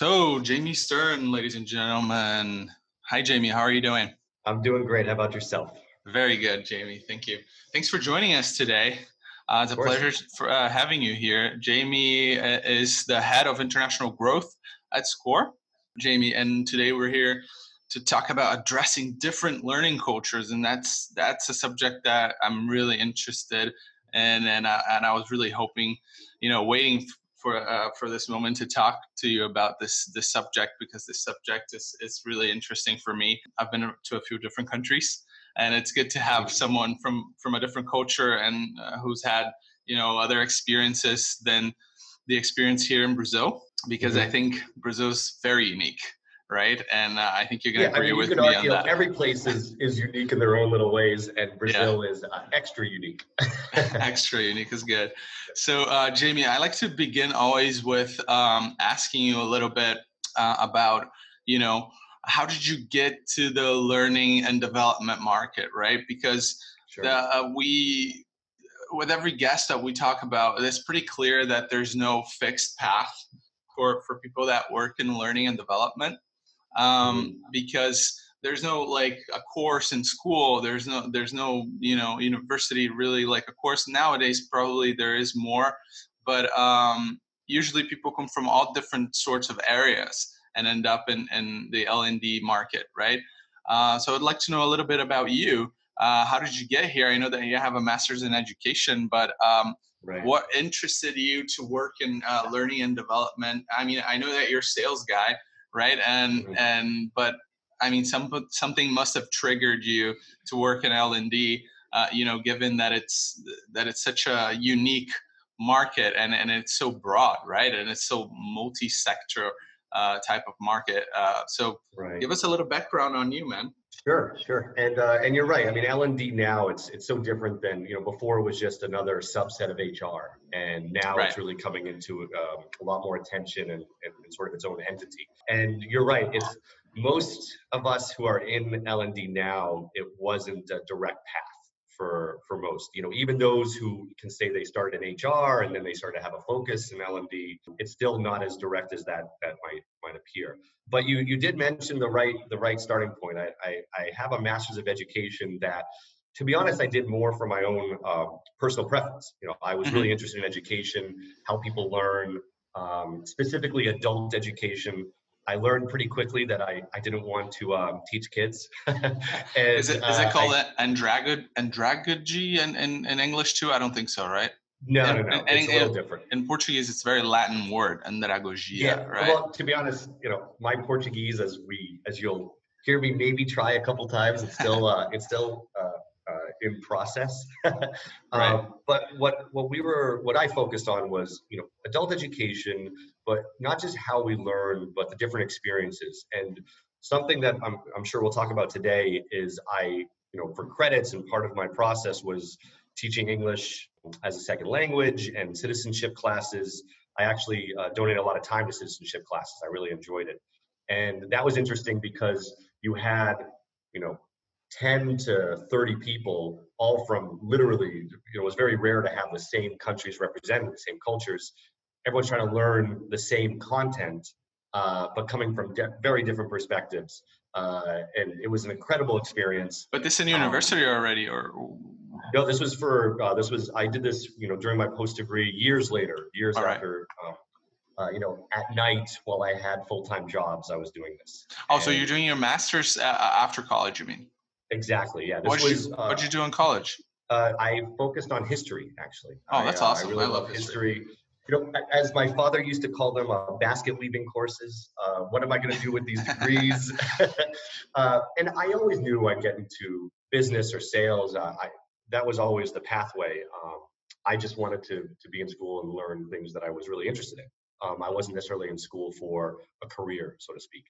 So, Jamie Stern, ladies and gentlemen. Hi, Jamie. How are you doing? I'm doing great. How about yourself? Very good, Jamie. Thank you. Thanks for joining us today. Uh, it's a pleasure for uh, having you here. Jamie uh, is the head of international growth at SCORE. Jamie, and today we're here to talk about addressing different learning cultures, and that's that's a subject that I'm really interested in, and I, and I was really hoping, you know, waiting for uh, for this moment to talk to you about this this subject because this subject is is really interesting for me. I've been to a few different countries, and it's good to have someone from from a different culture and uh, who's had you know other experiences than the experience here in Brazil because mm-hmm. I think Brazil's very unique right? And uh, I think you're going to yeah, agree I mean, with me on that. Every place is, is unique in their own little ways, and Brazil yeah. is uh, extra unique. extra unique is good. So, uh, Jamie, I like to begin always with um, asking you a little bit uh, about, you know, how did you get to the learning and development market, right? Because sure. the, uh, we, with every guest that we talk about, it's pretty clear that there's no fixed path for, for people that work in learning and development um, mm-hmm. because there's no like a course in school there's no there's no you know university really like a course. Nowadays probably there is more but um, usually people come from all different sorts of areas and end up in, in the l&d market right? Uh, so i'd like to know a little bit about you. Uh, how did you get here? I know that you have a master's in education but um, right. what interested you to work in uh, learning and development? I mean i know that you're a sales guy right? And mm-hmm. and but I mean, some something must have triggered you to work in L and D. Uh, you know, given that it's that it's such a unique market and and it's so broad, right? And it's so multi-sector uh, type of market. Uh, so, right. give us a little background on you, man. Sure, sure, and uh, and you're right. I mean, L and D now it's it's so different than you know before. It was just another subset of HR, and now right. it's really coming into um, a lot more attention and, and, sort of its own entity. And you're right. It's most of us who are in L and D now. It wasn't a direct path for for most. You know, even those who can say they started in HR and then they start to have a focus in L&D, it's still not as direct as that that might might appear. But you you did mention the right the right starting point. I I, I have a master's of education that to be honest, I did more for my own uh, personal preference. You know, I was really mm-hmm. interested in education, how people learn, um, specifically adult education, I learned pretty quickly that I, I didn't want to um, teach kids. and, is, it, is it uh, called I, andragog- andragogy in, in, in English too? I don't think so, right? No, no, no. it's a little different. In Portuguese, it's a very Latin word, andragogia, yeah, right? Well, to be honest, you know, my Portuguese, as we, as you'll hear me maybe try a couple times, it's still, uh, it's still uh, uh, in process. right. Um, but what what we were, what I focused on was, you know, adult education, but not just how we learn, but the different experiences. And something that I'm, I'm sure we'll talk about today is I, you know, for credits and part of my process was teaching English as a second language and citizenship classes. I actually uh, donated a lot of time to citizenship classes. I really enjoyed it. And that was interesting because you had, you know, 10 to 30 people, all from literally, you know, it was very rare to have the same countries represented, the same cultures, everyone's trying to learn the same content, uh, but coming from de- very different perspectives. Uh, and it was an incredible experience. But this in um, university um, already, or no? This was for uh, this was I did this you know during my post degree years later, years All after. Right. Um, uh, you know, at night while I had full time jobs, I was doing this. Oh, and so you're doing your master's uh, after college? You mean? Exactly. Yeah. What did you, uh, you do in college? Uh, I focused on history, actually. Oh, that's I, awesome. I really I love history. history you know, as my father used to call them, uh, basket weaving courses. Uh, what am I going to do with these degrees? uh, and I always knew I'd get into business or sales. Uh, I, that was always the pathway. Um, I just wanted to to be in school and learn things that I was really interested in. Um, I wasn't necessarily in school for a career, so to speak.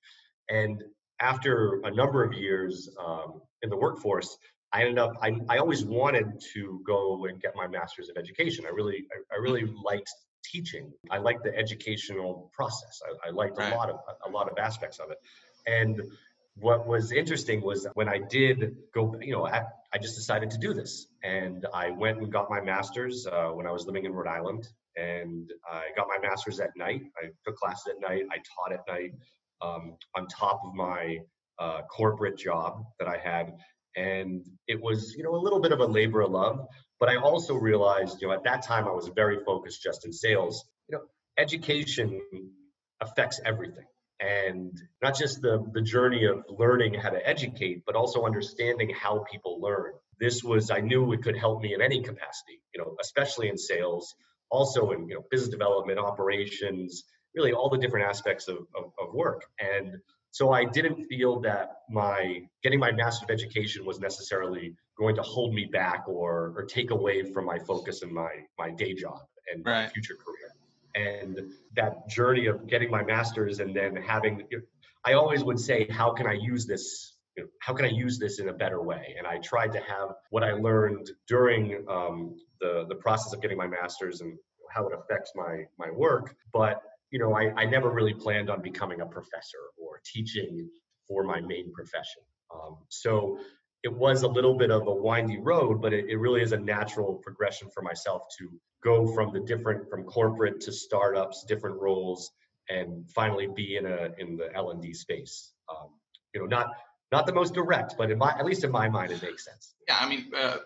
And after a number of years um, in the workforce, I ended up. I, I always wanted to go and get my master's of education. I really, I, I really liked teaching. I liked the educational process. I, I liked right. a lot of a lot of aspects of it. And what was interesting was that when I did go, you know, I, I just decided to do this, and I went and got my master's uh, when I was living in Rhode Island. and I got my master's at night. I took classes at night. I taught at night um, on top of my uh, corporate job that I had, and it was you know a little bit of a labor of love. But I also realized, you know, at that time I was very focused just in sales. You know, education affects everything and not just the, the journey of learning how to educate, but also understanding how people learn. This was, I knew it could help me in any capacity, you know, especially in sales, also in, you know, business development, operations, really all the different aspects of, of, of work. And so I didn't feel that my getting my master's of education was necessarily going to hold me back or, or take away from my focus in my, my day job and right. my future career and that journey of getting my master's and then having i always would say how can i use this how can i use this in a better way and i tried to have what i learned during um, the the process of getting my master's and how it affects my my work but you know I, I never really planned on becoming a professor or teaching for my main profession um, so it was a little bit of a windy road, but it, it really is a natural progression for myself to go from the different from corporate to startups, different roles, and finally be in a in the L and D space. Um, you know, not not the most direct, but in my at least in my mind, it makes sense. Yeah, I mean, uh,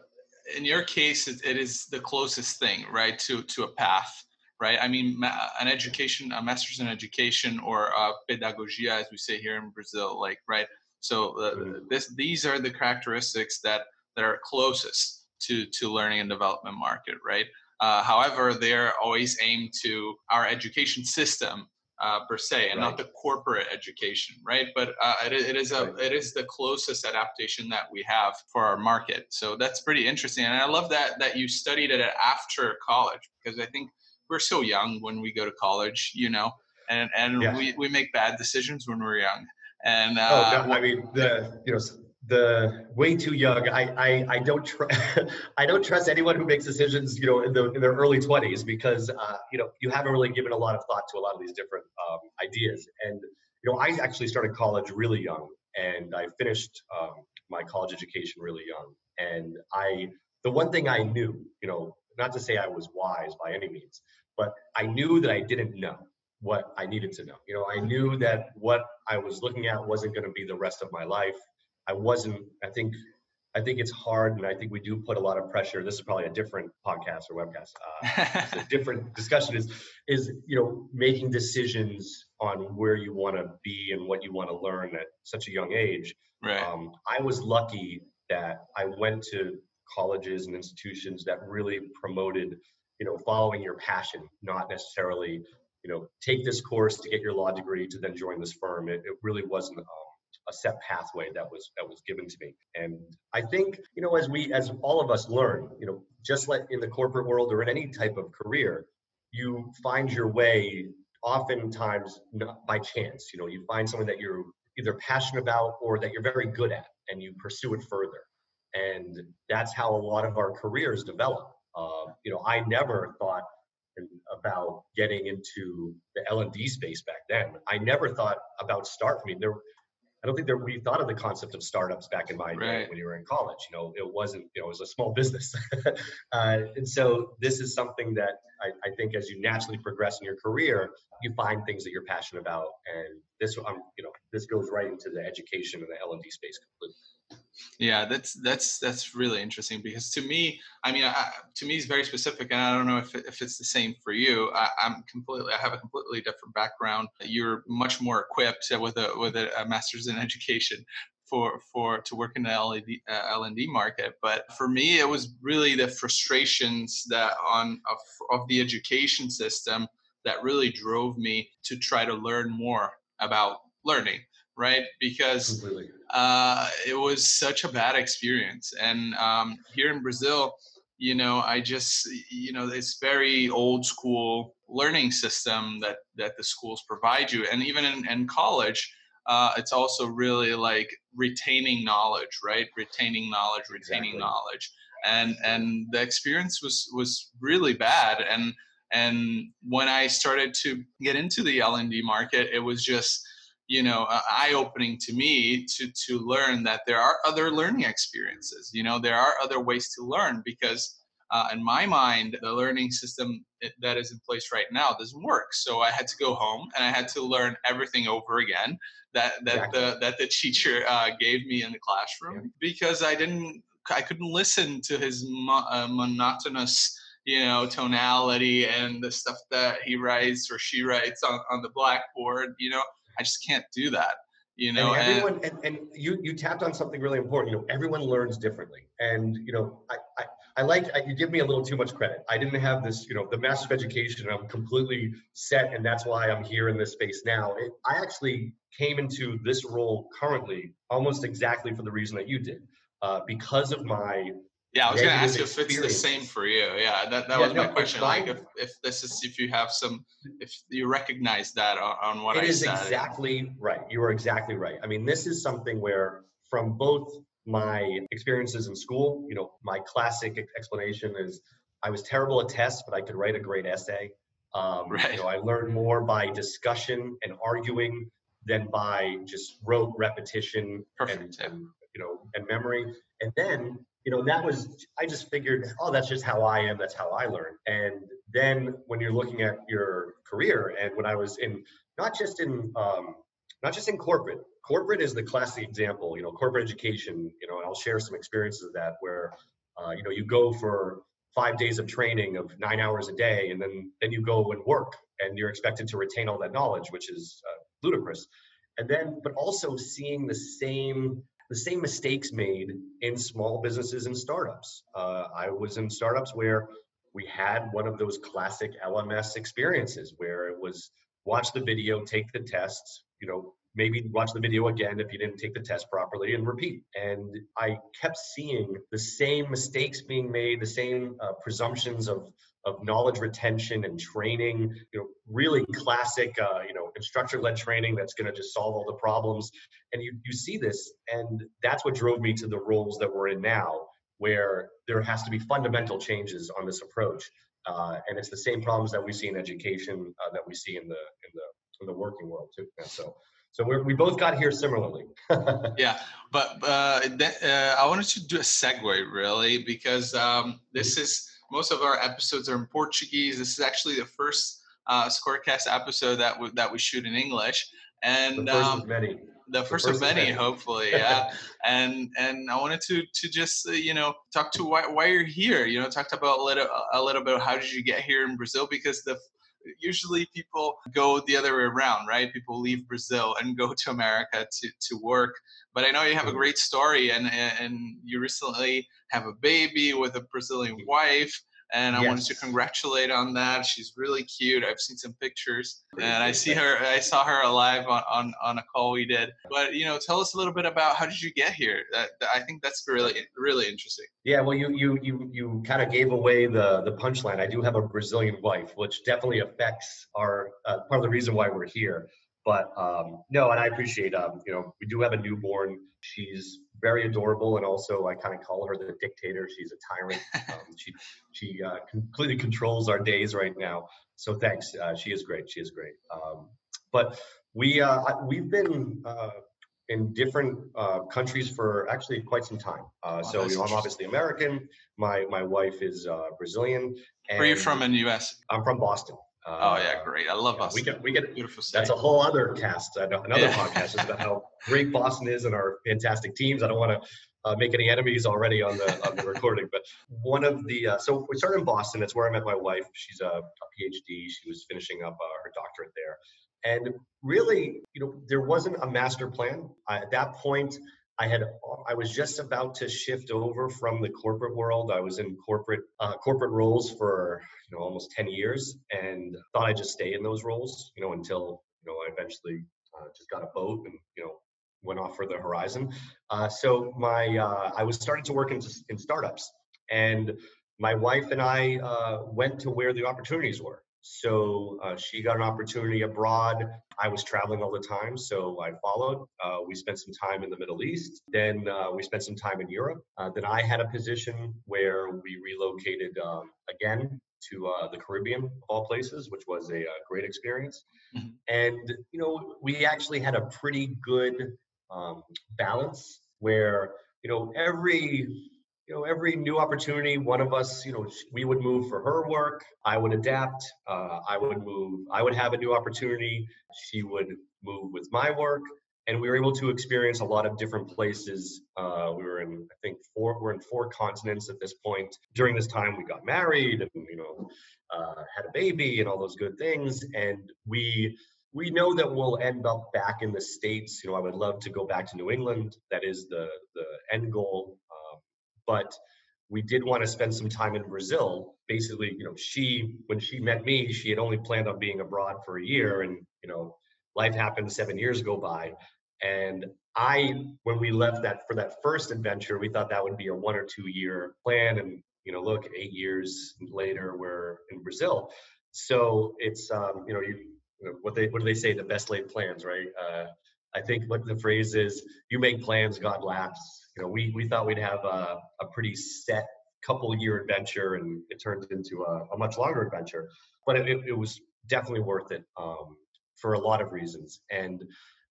in your case, it, it is the closest thing, right, to to a path, right? I mean, an education, a master's in education, or a pedagogia, as we say here in Brazil, like right so uh, mm-hmm. this, these are the characteristics that, that are closest to, to learning and development market, right? Uh, however, they're always aimed to our education system uh, per se, and right. not the corporate education, right? But uh, it, it is a it is the closest adaptation that we have for our market. So that's pretty interesting, and I love that that you studied it after college because I think we're so young when we go to college, you know, and and yeah. we we make bad decisions when we're young. And uh, oh, no, I mean the you know the way too young. I I, I don't tr- I don't trust anyone who makes decisions you know in the in their early twenties because uh, you know you haven't really given a lot of thought to a lot of these different um, ideas. And you know I actually started college really young, and I finished um, my college education really young. And I the one thing I knew, you know, not to say I was wise by any means, but I knew that I didn't know what I needed to know. You know, I knew that what I was looking at wasn't going to be the rest of my life. I wasn't. I think. I think it's hard, and I think we do put a lot of pressure. This is probably a different podcast or webcast. Uh, a different discussion. Is is you know making decisions on where you want to be and what you want to learn at such a young age. Right. Um, I was lucky that I went to colleges and institutions that really promoted you know following your passion not necessarily you know, take this course to get your law degree to then join this firm. It, it really wasn't um, a set pathway that was that was given to me. And I think, you know, as we as all of us learn, you know, just like in the corporate world or in any type of career, you find your way oftentimes not by chance. You know, you find something that you're either passionate about or that you're very good at and you pursue it further. And that's how a lot of our careers develop. Uh, you know, I never thought about getting into the L&D space back then. I never thought about start. I mean, there, I don't think that we thought of the concept of startups back in my right. day when you were in college. You know, it wasn't, you know, it was a small business. uh, and so this is something that I, I, think as you naturally progress in your career, you find things that you're passionate about. And this, um, you know, this goes right into the education and the L&D space completely. Yeah, that's that's that's really interesting because to me, I mean, I, to me, it's very specific, and I don't know if if it's the same for you. I, am completely, I have a completely different background. You're much more equipped with a with a, a master's in education for for to work in the LED, uh, L&D market. But for me, it was really the frustrations that on of, of the education system that really drove me to try to learn more about learning right? Because uh, it was such a bad experience. And um, here in Brazil, you know, I just, you know, it's very old school learning system that that the schools provide you, and even in, in college. Uh, it's also really like retaining knowledge, right? Retaining knowledge, retaining exactly. knowledge, and and the experience was was really bad. And and when I started to get into the L and D market, it was just you know uh, eye-opening to me to to learn that there are other learning experiences you know there are other ways to learn because uh, in my mind, the learning system that is in place right now doesn't work. So I had to go home and I had to learn everything over again that that exactly. the that the teacher uh, gave me in the classroom yeah. because I didn't I couldn't listen to his mo- uh, monotonous you know tonality and the stuff that he writes or she writes on, on the blackboard you know i just can't do that you know and everyone and, and, and, you you tapped on something really important you know everyone learns differently. And you know i i, I like I, you give me a little too much credit. I didn't have this you know the master of education i'm completely set and that's why i'm here in this space now. It, i actually came into this role currently almost exactly for the reason that you did uh, because of my yeah, I was going to ask you if it's the same for you. Yeah, that, that yeah, was my question. Like, if, if this is if you have some, if you recognize that on, on what it I is said. exactly right. You are exactly right. I mean, this is something where from both my experiences in school, you know, my classic explanation is I was terrible at tests, but I could write a great essay. Um, right. You know, I learned more by discussion and arguing than by just rote repetition and, and you know and memory. And then you know, that was, I just figured, oh, that's just how I am. That's how I learn. And then when you're looking at your career and when I was in, not just in, um, not just in corporate, corporate is the classic example, you know, corporate education, you know, and I'll share some experiences of that where, uh, you know, you go for five days of training of nine hours a day and then, then you go and work and you're expected to retain all that knowledge, which is uh, ludicrous. And then, but also seeing the same the same mistakes made in small businesses and startups. Uh, I was in startups where we had one of those classic LMS experiences where it was watch the video, take the tests, you know, maybe watch the video again if you didn't take the test properly and repeat. And I kept seeing the same mistakes being made, the same uh, presumptions of of knowledge retention and training, you know, really classic, uh, you know, instructor-led training that's going to just solve all the problems. And you, you see this, and that's what drove me to the roles that we're in now, where there has to be fundamental changes on this approach. Uh, and it's the same problems that we see in education uh, that we see in the in the in the working world too. And so, so we we both got here similarly. yeah, but uh, th- uh, I wanted to do a segue really because um, this is most of our episodes are in Portuguese. This is actually the first uh, Scorecast episode that we, that we shoot in English, and the first um, of many. The first, the first of many, many. hopefully, yeah. and and I wanted to to just uh, you know talk to why, why you're here. You know, talk about a little a little bit. How did you get here in Brazil? Because the usually people go the other way around, right? People leave Brazil and go to America to, to work. But I know you have a mm-hmm. great story and, and you recently have a baby with a Brazilian wife and I yes. wanted to congratulate on that. She's really cute. I've seen some pictures, and I see her. I saw her alive on, on, on a call we did. But you know, tell us a little bit about how did you get here? That, that I think that's really really interesting. Yeah, well, you you you you kind of gave away the the punchline. I do have a Brazilian wife, which definitely affects our uh, part of the reason why we're here. But um, no, and I appreciate um, you know we do have a newborn. She's very adorable, and also I kind of call her the dictator. She's a tyrant. Um, she she uh, completely controls our days right now. So thanks. Uh, she is great. She is great. Um, but we uh, we've been uh, in different uh, countries for actually quite some time. Uh, oh, so you know, I'm obviously American. My my wife is Brazilian. Where are you from in the U.S.? I'm from Boston. Uh, oh yeah, great! I love Boston. We get we get beautiful. State. That's a whole other cast, another yeah. podcast about how great Boston is and our fantastic teams. I don't want to uh, make any enemies already on the on the recording, but one of the uh, so we started in Boston. That's where I met my wife. She's a, a PhD. She was finishing up uh, her doctorate there, and really, you know, there wasn't a master plan at that point. I had I was just about to shift over from the corporate world. I was in corporate uh, corporate roles for you know almost ten years, and thought I'd just stay in those roles, you know, until you know I eventually uh, just got a boat and you know went off for the horizon. Uh, so my uh, I was starting to work in, in startups, and my wife and I uh, went to where the opportunities were. So uh, she got an opportunity abroad. I was traveling all the time, so I followed. Uh, we spent some time in the Middle East. Then uh, we spent some time in Europe. Uh, then I had a position where we relocated um, again to uh, the Caribbean, of all places, which was a, a uh, great experience. Mm-hmm. And you know, we actually had a pretty good um, balance where you know every you know, every new opportunity, one of us, you know, we would move for her work. I would adapt. Uh, I would move. I would have a new opportunity. She would move with my work, and we were able to experience a lot of different places. Uh, we were in, I think, four. We're in four continents at this point. During this time, we got married, and you know, uh, had a baby, and all those good things. And we we know that we'll end up back in the states. You know, I would love to go back to New England. That is the the end goal but we did want to spend some time in Brazil. Basically, you know, she when she met me, she had only planned on being abroad for a year, and you know, life happened. Seven years go by, and I, when we left that for that first adventure, we thought that would be a one or two year plan, and you know, look, eight years later, we're in Brazil. So it's um, you know, you, you know, what they what do they say? The best laid plans, right? Uh, I think what the phrase is, you make plans, God laughs you know, we, we thought we'd have a, a pretty set couple year adventure and it turned into a, a much longer adventure, but it, it, was definitely worth it um, for a lot of reasons. And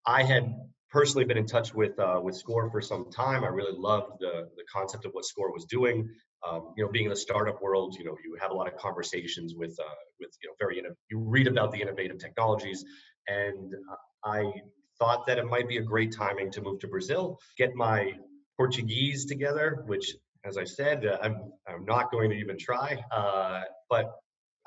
I had personally been in touch with uh, with Score for some time. I really loved the the concept of what Score was doing. Um, you know, being in the startup world, you know, you have a lot of conversations with uh, with you know very you read about the innovative technologies, and I thought that it might be a great timing to move to Brazil, get my Portuguese together, which, as I said, uh, I'm, I'm not going to even try. Uh, but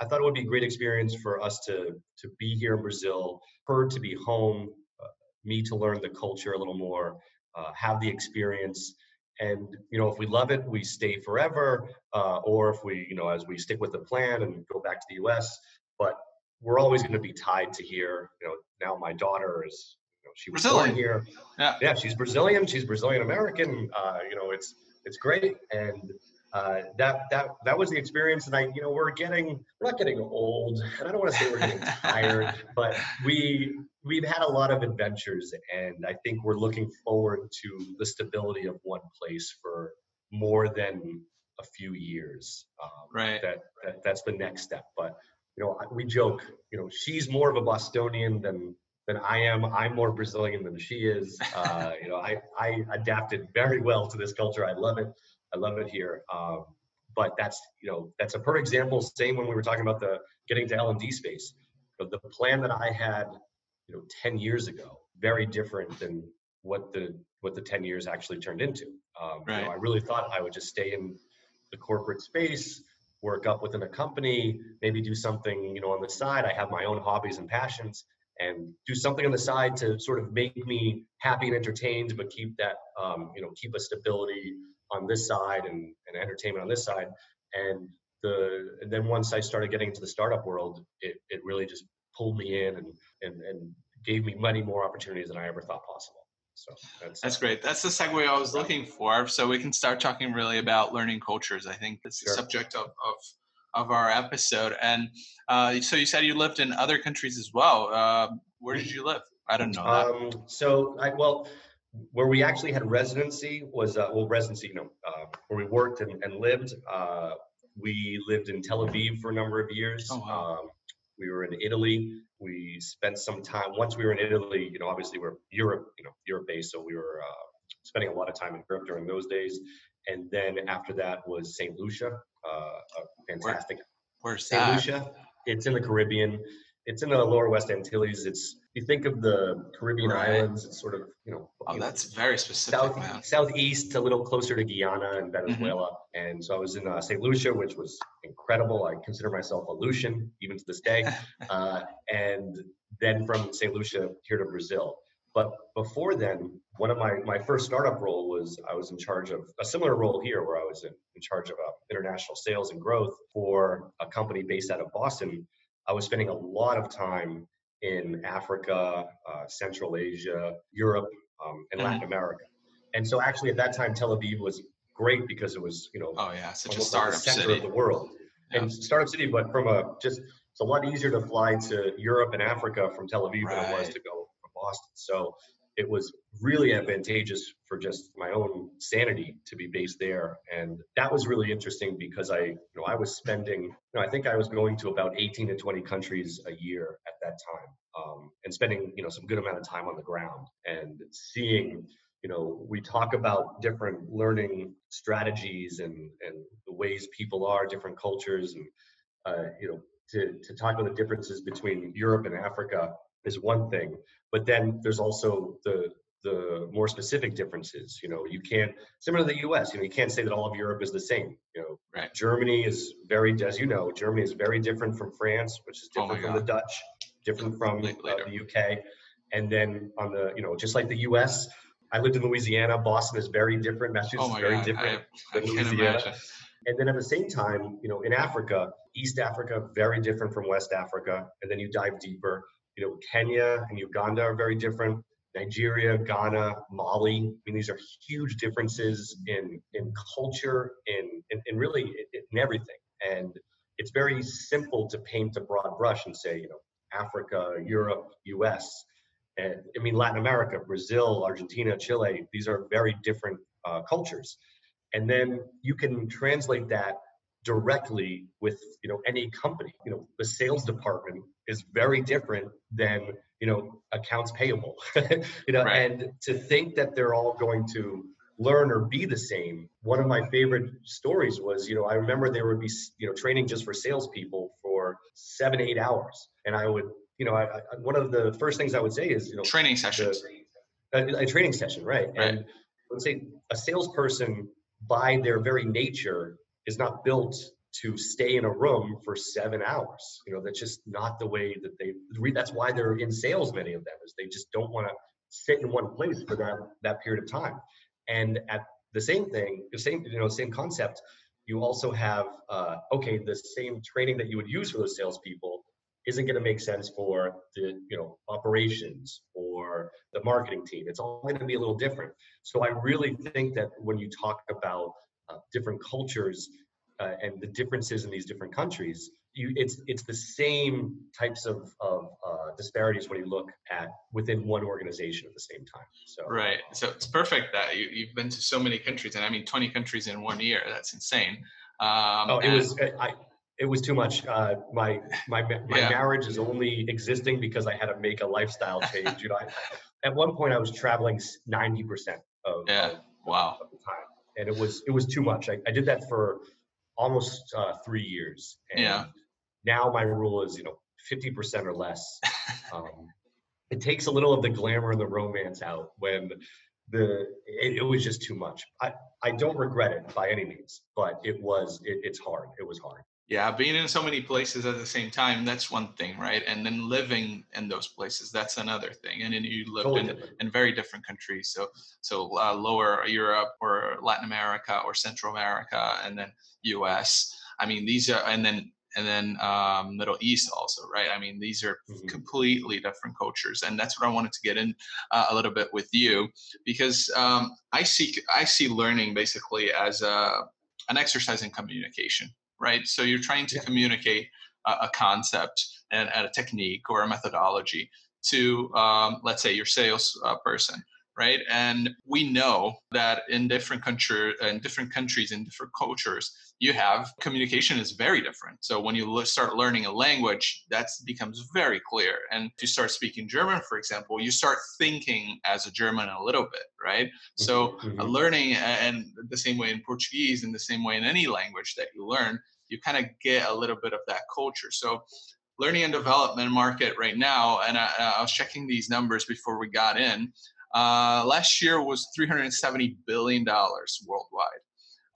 I thought it would be a great experience for us to, to be here in Brazil, her to be home, uh, me to learn the culture a little more, uh, have the experience. And, you know, if we love it, we stay forever. Uh, or if we, you know, as we stick with the plan and go back to the US, but we're always going to be tied to here. You know, now my daughter is she was Brazilian. born here. Yeah. yeah, she's Brazilian. She's Brazilian American. Uh, you know, it's it's great, and uh, that that that was the experience. And I, you know, we're getting we're not getting old, and I don't want to say we're getting tired, but we we've had a lot of adventures, and I think we're looking forward to the stability of one place for more than a few years. Um, right. That, that that's the next step, but you know, we joke, you know, she's more of a Bostonian than than I am. I'm more Brazilian than she is. Uh, you know, I, I adapted very well to this culture. I love it. I love it here. Um, but that's, you know, that's a perfect example. Same when we were talking about the getting to L&D space. But the plan that I had, you know, 10 years ago, very different than what the what the 10 years actually turned into. Um, right. you know, I really thought I would just stay in the corporate space, work up within a company, maybe do something, you know, on the side. I have my own hobbies and passions and do something on the side to sort of make me happy and entertained, but keep that, um, you know, keep a stability on this side and, and entertainment on this side. And the and then once I started getting into the startup world, it, it really just pulled me in and, and, and gave me many more opportunities than I ever thought possible. So that's, that's great. That's the segue I was looking for. So we can start talking really about learning cultures. I think that's sure. the subject of, of of our episode. And uh, so you said you lived in other countries as well. Uh, where did you live? I don't know. Um, so I well, where we actually had residency was uh, well residency, you know, uh, where we worked and, and lived. Uh, we lived in Tel Aviv for a number of years. Oh, wow. um, we were in Italy. We spent some time. Once we were in Italy, you know, obviously we're Europe, you know, Europe based, so we were uh, spending a lot of time in Europe during those days. And then after that was St. Lucia, uh, fantastic. Where, where's St. Lucia. It's in the Caribbean. It's in the lower West Antilles. It's you think of the Caribbean right. islands. It's sort of you know. Oh, you that's know, very specific. South, man. Southeast, a little closer to Guyana and mm-hmm. Venezuela. Mm-hmm. And so I was in uh, St. Lucia, which was incredible. I consider myself a Lucian even to this day. uh, and then from St. Lucia here to Brazil. But before then, one of my, my first startup role was I was in charge of a similar role here where I was in, in charge of uh, international sales and growth for a company based out of Boston. I was spending a lot of time in Africa, uh, Central Asia, Europe, um, and Latin mm-hmm. America. And so actually at that time, Tel Aviv was great because it was, you know, oh yeah, such a startup like center city. of the world. Yeah. And startup city, but from a just it's a lot easier to fly to Europe and Africa from Tel Aviv right. than it was to go Boston. So it was really advantageous for just my own sanity to be based there and that was really interesting because i you know i was spending you know i think i was going to about 18 to 20 countries a year at that time um, and spending you know some good amount of time on the ground and seeing you know, we talk about different learning strategies and, and the ways people are, different cultures, and uh, you know, to, to talk about the differences between Europe and Africa is one thing, but then there's also the the more specific differences. You know, you can't similar to the U.S. You know, you can't say that all of Europe is the same. You know, right. Germany is very, as you know, Germany is very different from France, which is Oh different my from the Dutch, different from uh, the UK, and then on the you know just like the U.S. I lived in Louisiana. Boston is very different. Massachusetts Oh is very God, different. I, I than Louisiana. imagine. And then at the same time, you know, in Africa, East Africa, very different from West Africa. And then you dive deeper. You know, Kenya and Uganda are very different. Nigeria, Ghana, Mali. I mean, these are huge differences in in culture, in in, in really in, in everything. And it's very simple to paint a broad brush and say, you know, Africa, Europe, U.S. And I mean, Latin America, Brazil, Argentina, Chile. These are very different uh, cultures and then you can translate that directly with you know any company you know the sales department is very different than you know accounts payable you know Right. and to think that they're all going to learn or be the same one of my favorite stories was you know i remember there would be you know training just for salespeople for seven eight hours and i would you know I, I, one of the first things i would say is you know Training sessions. a, a training session, right? Right. And let's say a salesperson, by their very nature, is not built to stay in a room for seven hours. You know, that's just not the way that they. That's why they're in sales. Many of them is they just don't want to sit in one place for that that period of time. And at the same thing, the same you know same concept. You also have uh, okay, the same training that you would use for those salespeople isn't going to make sense for the you know operations or the marketing team. It's all going to be a little different. So I really think that when you talk about uh, different cultures uh, and the differences in these different countries, you, it's it's the same types of, of uh, disparities when you look at within one organization at the same time. So Right. So it's perfect that you, you've been to so many countries, and I mean 20 countries in one year. That's insane. Um, Oh, it and- was I. It was too much. Uh, my my my Yeah. marriage is only existing because I had to make a lifestyle change. You know, I, at one point I was traveling ninety percent of, Yeah. Wow. of the time, and it was it was too much. I, I did that for almost uh, three years. And Yeah. Now my rule is you know fifty percent or less. Um, it takes a little of the glamour and the romance out when the it, it was just too much. I I don't regret it by any means, but it was it, it's hard. It was hard. Yeah, being in so many places at the same time, that's one thing, right? And then living in those places, that's another thing. And then you live Totally in, in very different countries. So, so uh, lower Europe or Latin America or Central America, and then U.S. I mean, these are, and then and then um, Middle East also, right? I mean, these are Mhm. completely different cultures, and that's what I wanted to get in uh, a little bit with you, because um, I see I see learning basically as a an exercise in communication, right? So you're trying to Yeah. communicate a, a concept and, and a technique or a methodology to, um, let's say, your sales uh, person, right? And we know that in different country, in different countries, in different cultures, you have communication is very different. So when you start learning a language, that becomes very clear. And if you start speaking German, for example, you start thinking as a German a little bit, right? So Mhm, uh, mhm. learning and the same way in Portuguese and the same way in any language that you learn, you kind of get a little bit of that culture. So learning and development market right now, and I, I was checking these numbers before we got in. Uh, last year was 370 billion dollars worldwide.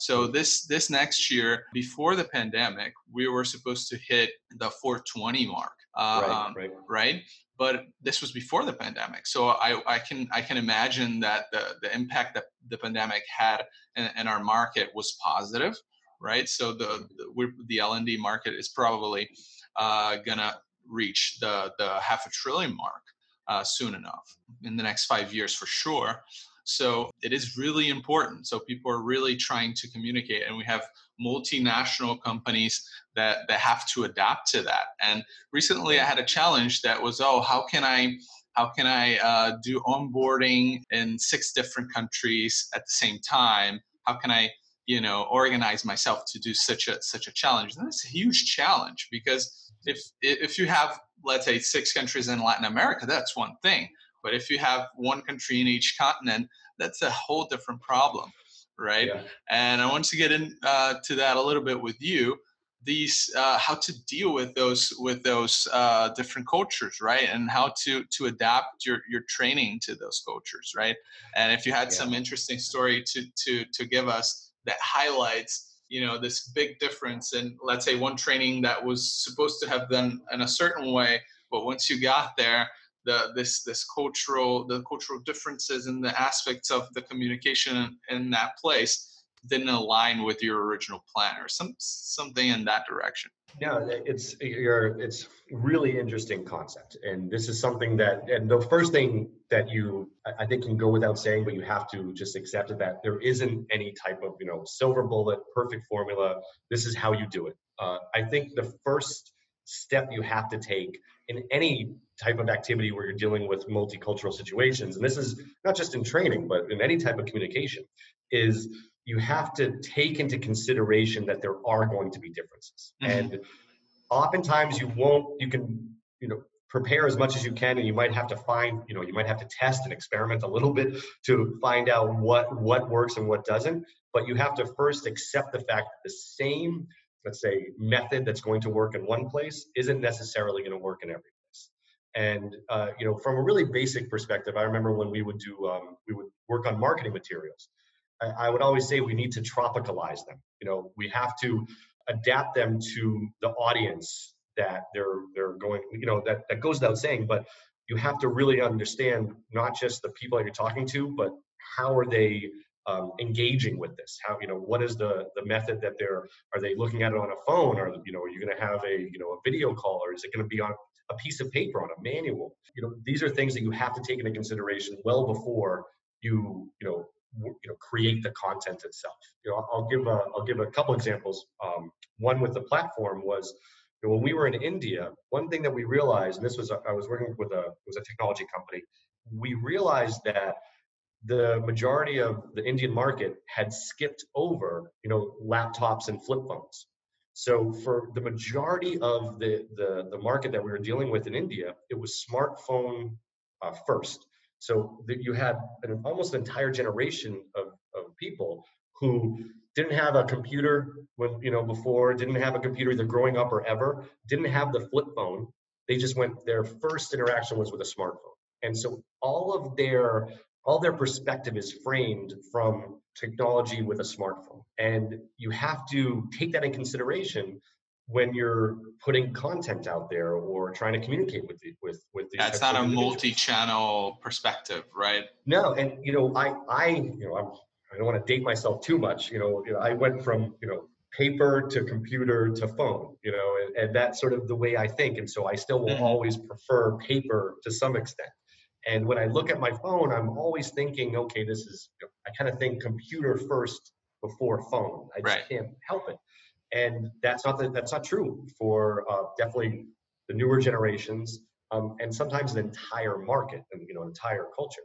So this this next year, before the pandemic, we were supposed to hit the 420 mark. right, Um, right. right but this was before the pandemic so i, I can i can imagine that the, the impact that the pandemic had in, in our market was positive right so the the, the lnd market is probably uh, gonna reach the the half a trillion mark uh, soon enough in the next five years for sure so it is really important. So people are really trying to communicate and we have multinational companies that that have to adapt to that. And recently i had a challenge that was oh how can i how can i uh, do onboarding in six different countries at the same time? How can i you know organize myself to do such a such a challenge? And that's a huge challenge because if if you have let's say six countries in latin america that's one thing But if you have one country in each continent, that's a whole different problem, right? Yeah. And I want to get into uh, that a little bit with you these uh, how to deal with those with those uh, different cultures right and how to to adapt your your training to those cultures right and if you had yeah. some interesting story to to to give us that highlights you know this big difference in let's say one training that was supposed to have done in a certain way but once you got there the this this cultural the cultural differences and the aspects of the communication in that place didn't align with your original plan or some something in that direction. Yeah it's you're it's really interesting concept and this is something that and the first thing that you i think can go without saying but you have to just accept that there isn't any type of you know silver bullet perfect formula. This is how you do it. Uh, i think the first step you have to take in any type of activity where you're dealing with multicultural situations and this is not just in training but in any type of communication is you have to take into consideration that there are going to be differences mm-hmm. and oftentimes you won't you can you know prepare as much as you can and you might have to find you know you might have to test and experiment a little bit to find out what what works and what doesn't but you have to first accept the fact that the same let's say method that's going to work in one place isn't necessarily going to work in every place and uh, you know from a really basic perspective i remember when we would do um, we would work on marketing materials I, I would always say we need to tropicalize them. You know, we have to adapt them to the audience that they're they're going. You know, that that goes without saying, but you have to really understand not just the people that you're talking to, but how are they um, engaging with this? How you know what is the the method that they're are they looking at it on a phone? Or you know, are you going to have a you know a video call, or is it going to be on a piece of paper on a manual? You know, these are things that you have to take into consideration well before you you know you know create the content itself. You know, I'll give a I'll give a couple examples. Um, one with the platform was when we were in India. One thing that we realized, and this was I was working with a was a technology company. We realized that the majority of the Indian market had skipped over you know laptops and flip phones. So for the majority of the, the, the market that we were dealing with in India, it was smartphone uh, first. So that you had an almost entire generation of, of people who didn't have a computer when you know before, didn't have a computer either growing up or ever, didn't have the flip phone. They just went their first interaction was with a smartphone. And so all of their all their perspective is framed from technology with a smartphone. And you have to take that in consideration when you're putting content out there or trying to communicate with the, with with these that's not a multi-channel perspective right no and you know i i you know i'm i don't want to date myself too much you know, you know i went from you know paper to computer to phone you know and, and that's sort of the way i think and so i still will mm-hmm. always prefer paper to some extent and when i look at my phone i'm always thinking okay this is i kind of think computer first before phone. I just right. can't help it. And that's not the, that's not true for uh, definitely the newer generations um, and sometimes an entire market and you know entire culture.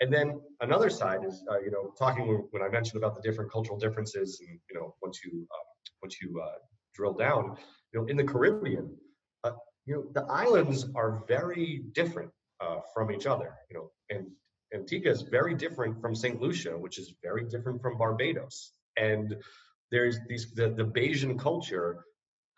And then another side is uh, you know talking when i mentioned about the different cultural differences and you know once you uh, once you uh, drill down you know in the caribbean uh, you know the islands are very different uh, from each other you know and antigua is very different from st lucia which is very different from barbados and there's these the, the Bajan culture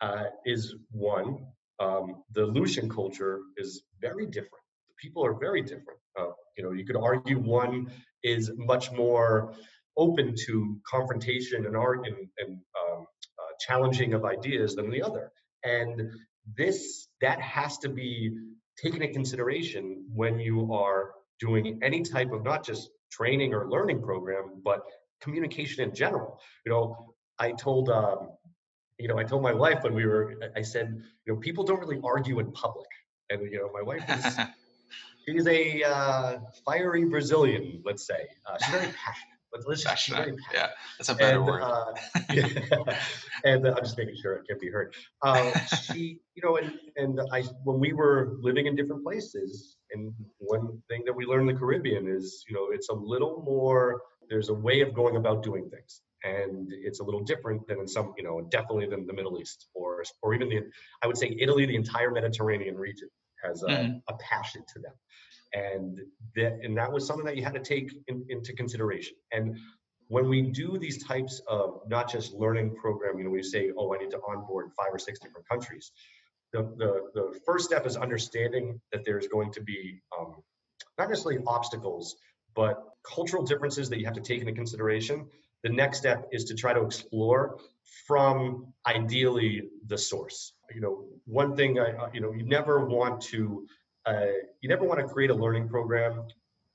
uh, is one. Um, the Lucian culture is very different. The people are very different. Uh, you know, you could argue one is much more open to confrontation and art and, and um, uh, challenging of ideas than the other. And this that has to be taken into consideration when you are doing any type of not just training or learning program, but communication in general. You know, I told um, you know I told my wife when we were I said you know people don't really argue in public, and you know my wife is she's a uh, fiery Brazilian, let's say. Uh, she's very passionate. But let's just, she's very passionate. Yeah, that's a better and, word. Uh, yeah, and uh, I'm just making sure it can be heard. Uh, she, you know, and and I when we were living in different places, and one thing that we learned in the Caribbean is, you know, it's a little more. There's a way of going about doing things and it's a little different than in some, you know, definitely than the Middle East or or even the, I would say Italy, the entire Mediterranean region has a, mm-hmm. a passion to them, and that and that was something that you had to take in, into consideration. And when we do these types of not just learning program, you know, we say, oh, I need to onboard five or six different countries. The, the, the first step is understanding that there's going to be um, not necessarily obstacles, but cultural differences that you have to take into consideration. The next step is to try to explore from ideally the source. You know, one thing I, you know, you never want to, uh, you never want to create a learning program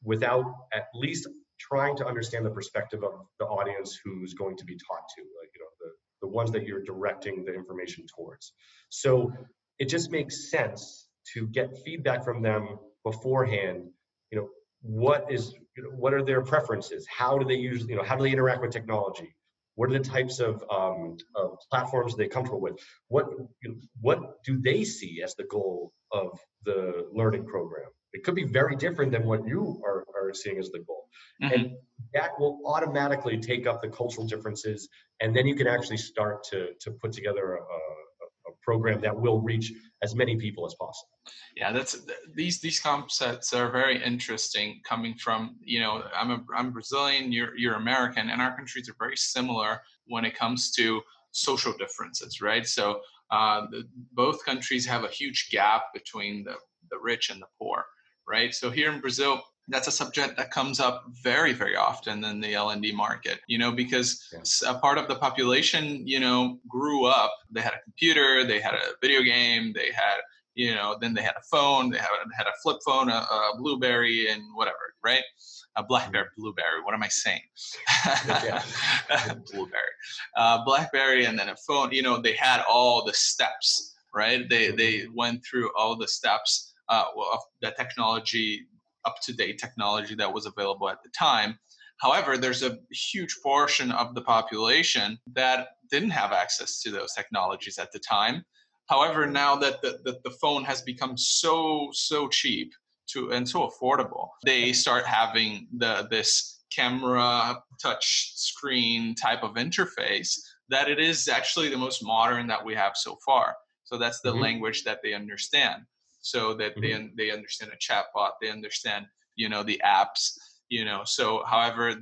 without at least trying to understand the perspective of the audience who's going to be taught to, like, you know, the, the ones that you're directing the information towards. So it just makes sense to get feedback from them beforehand. You know, what is, you know, what are their preferences? How do they use, you know, how do they interact with technology? What are the types of, um, of platforms they're comfortable with? What, you know, what do they see as the goal of the learning program? It could be very different than what you are, are seeing as the goal. Mm-hmm. And that will automatically take up the cultural differences. And then you can actually start to, to put together a, a program that will reach as many people as possible. Yeah, that's these these concepts are very interesting. Coming from you know, I'm a I'm Brazilian, you're you're American, and our countries are very similar when it comes to social differences, right? So uh, the, both countries have a huge gap between the the rich and the poor right? So here in Brazil, that's a subject that comes up very very often in the l&d market you know because a part of the population you know grew up they had a computer they had a video game they had you know then they had a phone they had, had a flip phone a, a blueberry and whatever right? A blackberry blueberry what am i saying? Blueberry. Uh, blackberry and then a phone you know they had all the steps right? They they mm-hmm. went through all the steps uh, of the technology, up to date technology that was available at the time. However, there's a huge portion of the population that didn't have access to those technologies at the time. However, now that the, the, the phone has become so, so cheap to and so affordable, they start having the this camera touch screen type of interface that it is actually the most modern that we have so far. So that's the mm-hmm. language that they understand so that mm-hmm. they they understand a chatbot, they understand you know the apps, you know. So, however,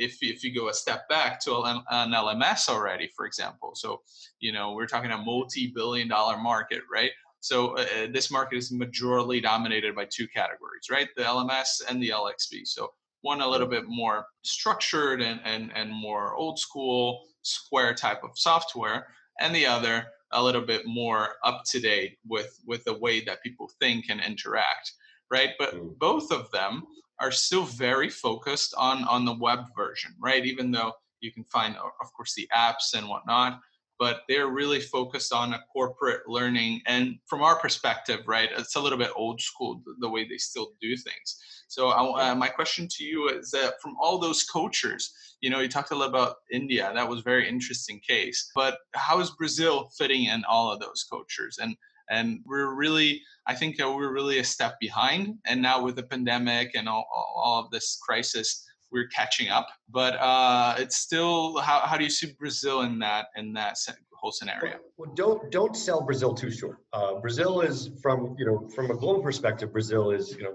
if if you go a step back to an, an LMS already, for example, so you know we're talking a multi-billion-dollar market, right? So uh, uh this market is majorly dominated by two categories, right? The LMS and the LXP. So one a little bit more structured and, and, and more old school square type of software, and the other a little bit more up to date with with the way that people think and interact right but mm. both of them are still very focused on on the web version right? Even though you can find of course the apps and whatnot but they're really focused on a corporate learning. And from our perspective right it's a little bit old school the, way they still do things. So I, uh, my question to you is that from all those cultures you know you talked a little about india that was very interesting case but how is brazil fitting in all of those cultures? And and we're really i think we're really a step behind and now with the pandemic and all, all of this crisis we're catching up. But uh, it's still how, how do you see Brazil in that in that whole scenario? Well, don't don't sell Brazil too short. Uh, Brazil is from you know from a global perspective. Brazil is you know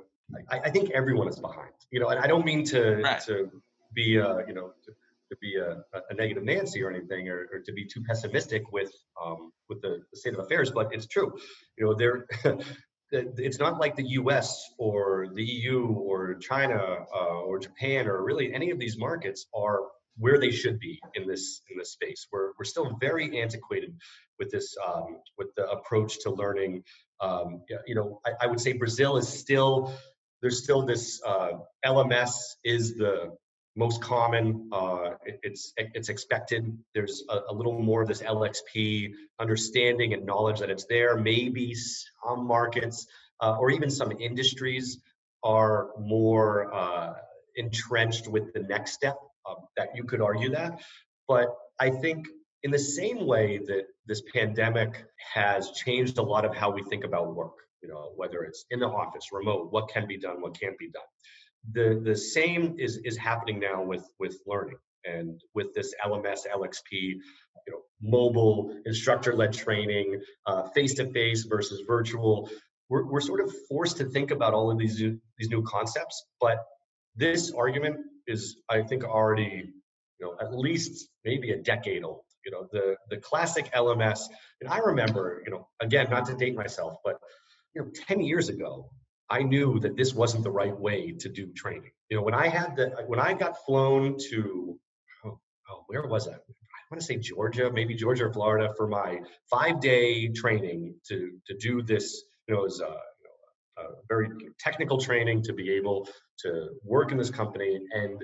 I, I think everyone is behind. You know, and I don't mean to right. to be uh, you know. To, to be a, a, negative Nancy or anything, or, or, to be too pessimistic with um, with the, the, state of affairs, but it's true. You know, there it's not like the U.S. or the EU or China uh, or Japan or really any of these markets are where they should be in this in this space. We're we're still very antiquated with this um, with the approach to learning. Um, you know, I, I, would say Brazil is still there's still this uh, LMS is the most common. Uh, it, it's it's expected. There's a, a, little more of this LXP understanding and knowledge that it's there. Maybe some markets uh, or even some industries are more uh, entrenched with the next step. Um, that you could argue that, but I think in the same way that this pandemic has changed a lot of how we think about work. You know, whether it's in the office, remote, what can be done, what can't be done the the same is is happening now with with learning and with this LMS LXP, you know, mobile instructor led training, face to face versus virtual. we're, we're sort of forced to think about all of these new, these new concepts. But this argument is, I think, already you know at least maybe a decade old. You know, the the classic LMS. And I remember, you know, again, not to date myself, but you know, 10 years ago, I knew that this wasn't the right way to do training. You know, when I had the when I got flown to oh, oh where was I? I want to say Georgia, maybe Georgia or Florida for my five day training to to do this. You know, it was a, you know, a very technical training to be able to work in this company, and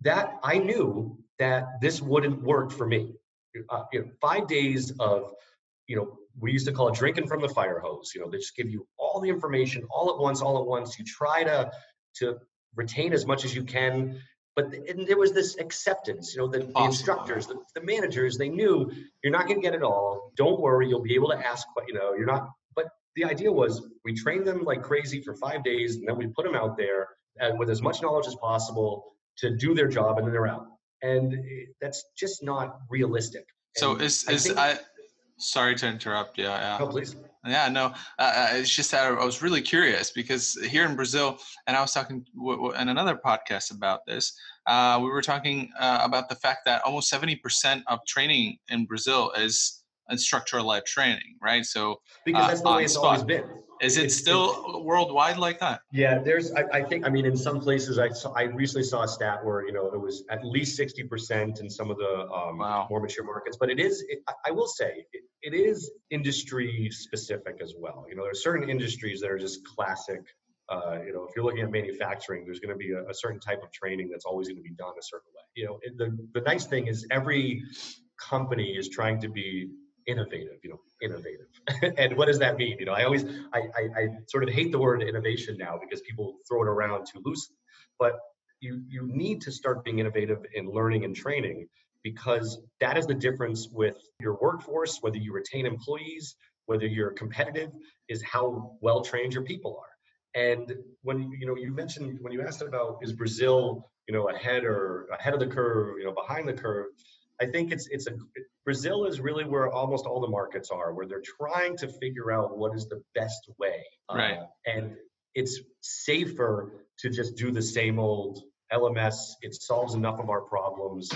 that I knew that this wouldn't work for me. Uh, you know, five days of you know we used to call it drinking from the fire hose. You know, they just give you all the information all at once, all at once. You try to to retain as much as you can, but there was this acceptance. You know, the, the instructors, the, the, managers, they knew you're not going to get it all. Don't worry, you'll be able to ask. You know, you're not. But the idea was we trained them like crazy for five days, and then we put them out there and with as much knowledge as possible to do their job, and then they're out. And eh, that's just not realistic. So and is is I, think, I Sorry to interrupt. Yeah, yeah. Oh, please. Yeah, no. Uh, uh, it's just that I was really curious because here in Brazil, and I was talking w- w- in another podcast about this. Uh, we were talking uh, about the fact that almost seventy percent of training in Brazil is instructor-led training, right? So because that's the way it's always been. Is it still worldwide like that? Yeah, there's. I, I, think. I mean, in some places, I saw, I recently saw a stat where you know it was at least sixty percent in some of the um, wow. more mature markets. But it is. It, I will say it, it is industry specific as well. You know, there are certain industries that are just classic. Uh, you know, if you're looking at manufacturing, there's going to be a, a, certain type of training that's always going to be done a certain way. You know, the the nice thing is every company is trying to be innovative you know innovative. And what does that mean? You know i always I, I, I sort of hate the word innovation now because people throw it around too loosely. But you you need to start being innovative in learning and training because that is the difference with your workforce whether you retain employees whether you're competitive is how well trained your people are. And when you know you mentioned when you asked about is brazil you know ahead or ahead of the curve you know behind the curve I think it's it's a Brazil is really where almost all the markets are, where they're trying to figure out what is the best way, right? Uh, and it's safer to just do the same old LMS. It solves enough of our problems.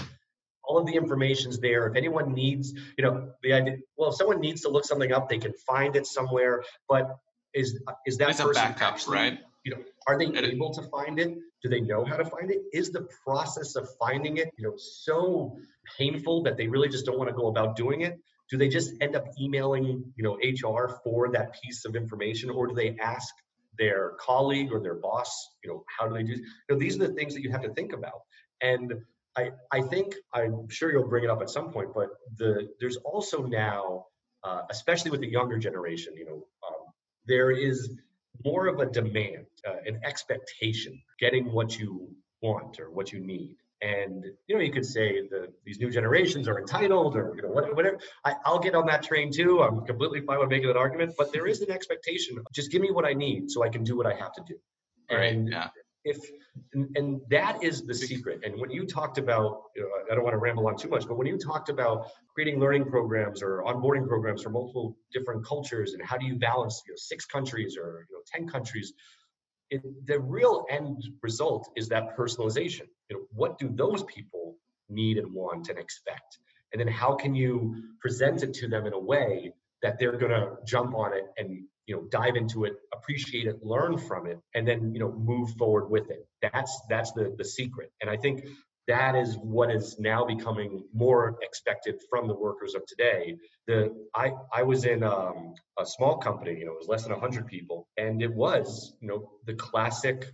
All of the information's there. If anyone needs, you know, the idea. Well, if someone needs to look something up, they can find it somewhere. But is is that person a backup, actually, right? You know, are they able to find it? Do they know how to find it? Is the process of finding it, you know, so painful that they really just don't want to go about doing it? Do they just end up emailing, you know, HR for that piece of information, or do they ask their colleague or their boss, you know, how do they do? You know, these are the things that you have to think about. And I, I think I'm sure you'll bring it up at some point, but the there's also now, uh, especially with the younger generation, you know, um, there is more of a demand, uh, an expectation, getting what you want or what you need. And you know, you could say that these new generations are entitled, or you know, whatever. I, will get on that train too. I'm completely fine with making that argument, but there is an expectation. Just give me what I need, so I can do what I have to do. Right. And yeah. If and, and, that is the secret. And when you talked about, you know, I don't want to ramble on too much, but when you talked about creating learning programs or onboarding programs for multiple different cultures, and how do you balance, you know, six countries or you know, ten countries, it, the real end result is that personalization. You know, what do those people need and want and expect? And then how can you present it to them in a way that they're going to jump on it and you know dive into it appreciate it learn from it and then you know move forward with it that's that's the the secret and i think that is what is now becoming more expected from the workers of today. The I I was in um, a small company, you know, it was less than 100 people, and it was you know the classic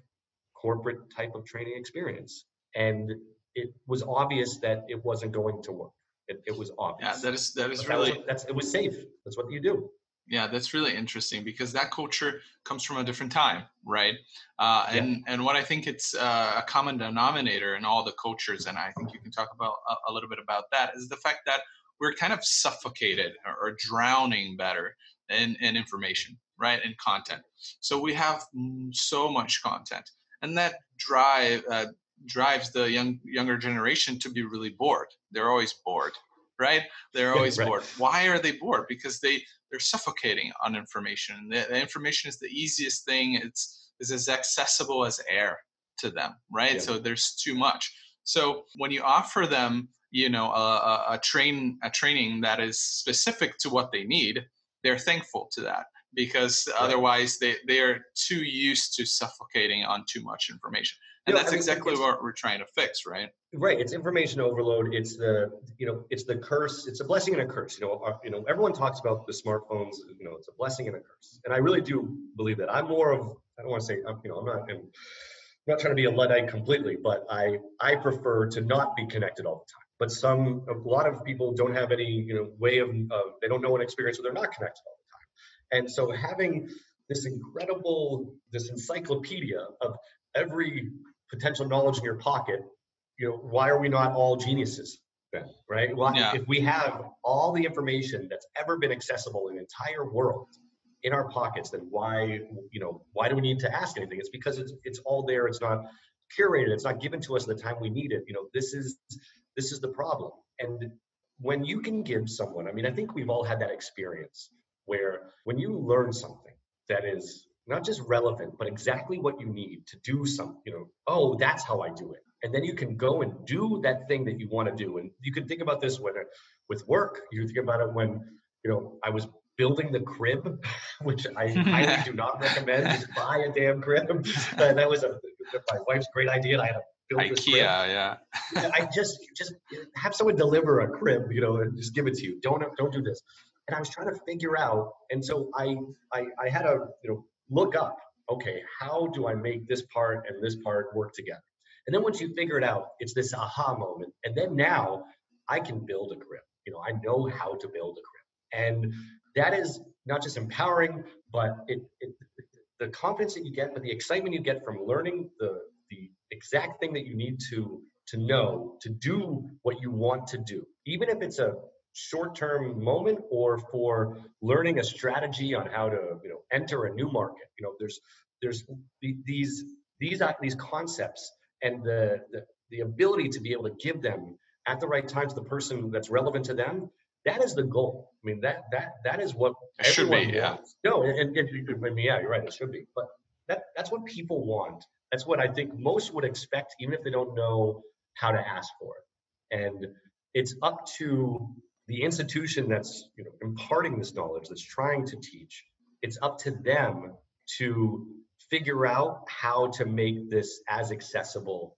corporate type of training experience, and it was obvious that it wasn't going to work. It, it was obvious. Yeah, that is that is but really that was, that's it was safe. That's what you do. Yeah, that's really interesting because that culture comes from a different time, right? Uh, and yeah. and what I think it's uh, a common denominator in all the cultures, and I think you can talk about a, a little bit about that, is the fact that we're kind of suffocated or, or drowning better in, in information, right, in content. So we have so much content, and that drive uh, drives the young younger generation to be really bored. They're always bored, right? They're always right. bored. Why are they bored? Because they they're suffocating on information. The, the information is the easiest thing. It's is as accessible as air to them, right? Yeah. So there's too much. So when you offer them, you know, a, a, a train a training that is specific to what they need, they're thankful to that because otherwise they, they are too used to suffocating on too much information and you know, that's I mean, exactly what we're trying to fix right? Right it's information overload it's the you know it's the curse it's a blessing and a curse you know our, you know everyone talks about the smartphones you know it's a blessing and a curse and i really do believe that. I'm more of i don't want to say you know i'm not I'm not trying to be a luddite completely but i i prefer to not be connected all the time but some a lot of people don't have any you know way of uh, they don't know an experience so they're not connected all the time. And so having this incredible this encyclopedia of every potential knowledge in your pocket, you know, why are we not all geniuses then, right? Well, yeah. if we have all the information that's ever been accessible in the entire world in our pockets, then why, you know, why do we need to ask anything? It's because it's it's all there. It's not curated. It's not given to us at the time we need it. You know, this is this is the problem. And when you can give someone, I mean, I think we've all had that experience where when you learn something that is not just relevant, but exactly what you need to do something. You know, oh, that's how I do it. And then you can go and do that thing that you want to do. And you can think about this when with work. You think about it when you know I was building the crib, which I highly do not recommend. Just buy a damn crib. Uh, that was a my wife's great idea. And I had to build IKEA, this crib. yeah. I just just have someone deliver a crib, you know, and just give it to you. Don't don't do this. And I was trying to figure out, and so I I, I had a you know look up, okay, how do I make this part and this part work together? And then once you figure it out, it's this aha moment. And then now I can build a grip. You know, I know how to build a grip. And that is not just empowering, but it, it the confidence that you get, but the excitement you get from learning the the exact thing that you need to to know to do what you want to do. Even if it's a short-term moment or for learning a strategy on how to you know enter a new market. You know there's there's these these these concepts and the, the the ability to be able to give them at the right time to the person that's relevant to them that is the goal. I mean that that that is what it should be yeah. wants. no and, and, and, yeah you're right it should be. But that that's what people want. That's what i think most would expect even if they don't know how to ask for it. And it's up to the institution that's you know imparting this knowledge that's trying to teach it's up to them to figure out how to make this as accessible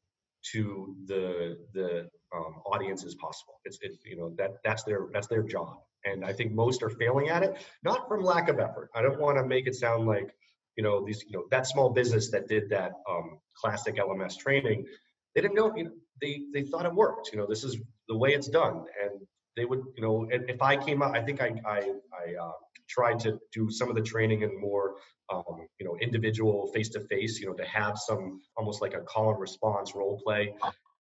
to the the um, audience as possible. It's it, you know that that's their that's their job. And i think most are failing at it not from lack of effort. I don't want to make it sound like you know these you know that small business that did that um, classic lms training they didn't know you know they they thought it worked. You know this is the way it's done. And they would, you know, if I came out, I think I, I, I uh, tried to do some of the training in more, um, you know, individual face to face, you know, to have some almost like a call and response role play.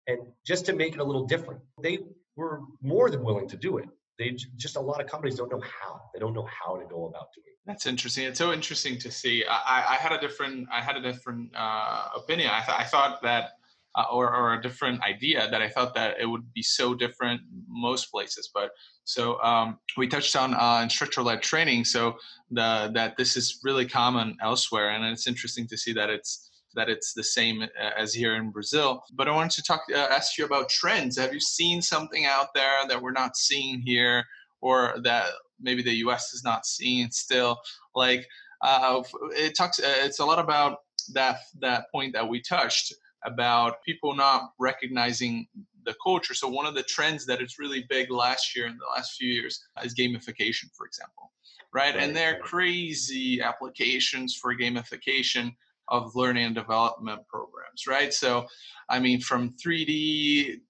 And just to make it a little different, they were more than willing to do it. They just a lot of companies don't know how. They don't know how to go about doing. It. That's interesting. It's so interesting to see. I, I had a different, I had a different uh, opinion. I, th- I thought that uh, or, or a different idea that I thought that it would be so different most places. But so um, we touched on uh, instructor-led training, so the, that this is really common elsewhere, and it's interesting to see that it's that it's the same uh, as here in Brazil. But I wanted to talk, uh, ask you about trends. Have you seen something out there that we're not seeing here, or that maybe the U.S. is not seeing still? Like uh, it talks, uh, it's a lot about that that point that we touched about people not recognizing the culture. So one of the trends that is really big last year and the last few years is gamification, for example, right? and there are crazy applications for gamification of learning and development programs, right? So, I mean, from 3D,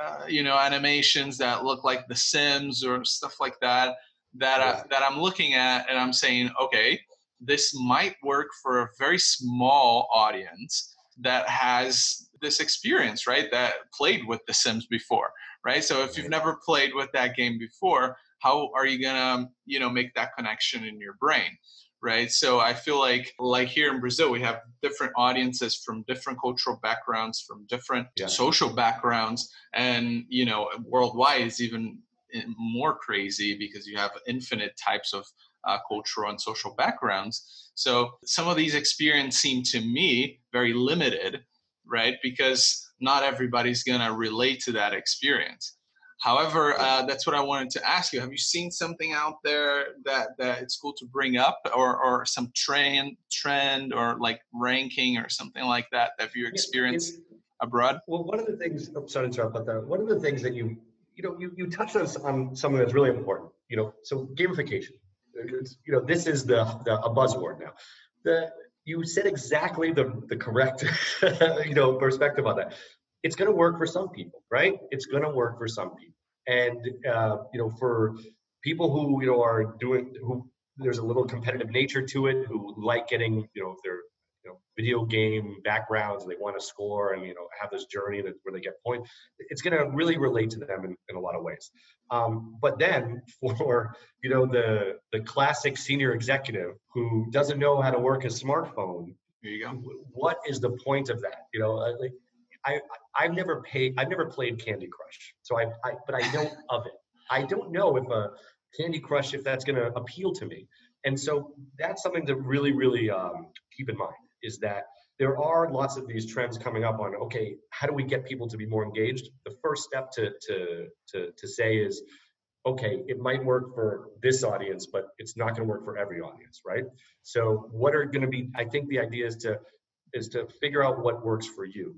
uh, you know, animations that look like The Sims or stuff like that, that. I, that I'm looking at and I'm saying, okay, this might work for a very small audience that has this experience, right? That played with The Sims before, right? So if you've never played with that game before, how are you gonna, you know, make that connection in your brain? right so i feel like like here in brazil we have different audiences from different cultural backgrounds from different yeah. social backgrounds and you know worldwide is even eh, more crazy because you have infinite types of uh, cultural and social backgrounds. So some of these experiences seem to me very limited, right? Because not everybody's going to relate to that experience. However, uh, that's what I wanted to ask you. Have you seen something out there that, that it's cool to bring up, or, or some trend, trend, or like ranking, or something like that that you experienced yeah, abroad? Well, one of the things. Oh, sorry to interrupt, but one of the things that you you know you you touched on, on something that's really important. You know, so gamification. You know, this is the, the a buzzword now. The you said exactly the the correct you know perspective on that it's going to work for some people, right? It's going to work for some people, and uh, you know, for people who you know are doing who there's a little competitive nature to it, who like getting you know their you know video game backgrounds, they want to score and you know have this journey that, where they get points. It's going to really relate to them in, in a lot of ways. Um, but then for you know the the classic senior executive who doesn't know how to work a smartphone, there you go. What is the point of that? You know, like I I've never paid I've never played Candy Crush, so I, I but I know of it. I don't know if a Candy Crush if that's going to appeal to me, and so that's something to really really um, keep in mind is that there are lots of these trends coming up on okay how do we get people to be more engaged? The first step to to to, to say is okay it might work for this audience but it's not going to work for every audience right? So what are going to be i think the idea is to is to figure out what works for you.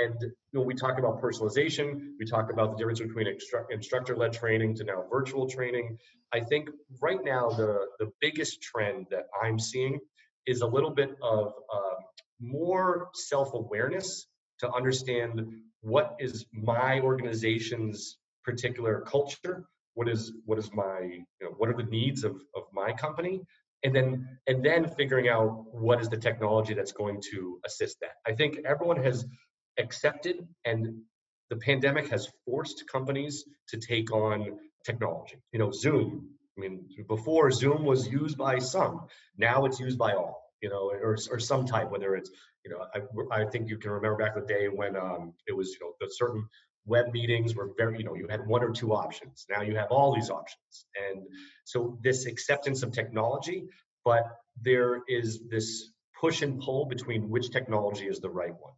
And you know, we talk about personalization, we talk about the difference between instru- instructor-led training to now virtual training. I think right now the the biggest trend that I'm seeing is a little bit of uh, more self-awareness to understand what is my organization's particular culture, what is what is my you know, what are the needs of of my company, and then and then figuring out what is the technology that's going to assist that. I think everyone has accepted and the pandemic has forced companies to take on technology. You know, Zoom. I mean, before Zoom was used by some, now it's used by all. You know, or or some type, whether it's you know, I, I think you can remember back the day when um, it was you know the certain web meetings were very you know you had one or two options. Now you have all these options, and so this acceptance of technology, but there is this push and pull between which technology is the right one.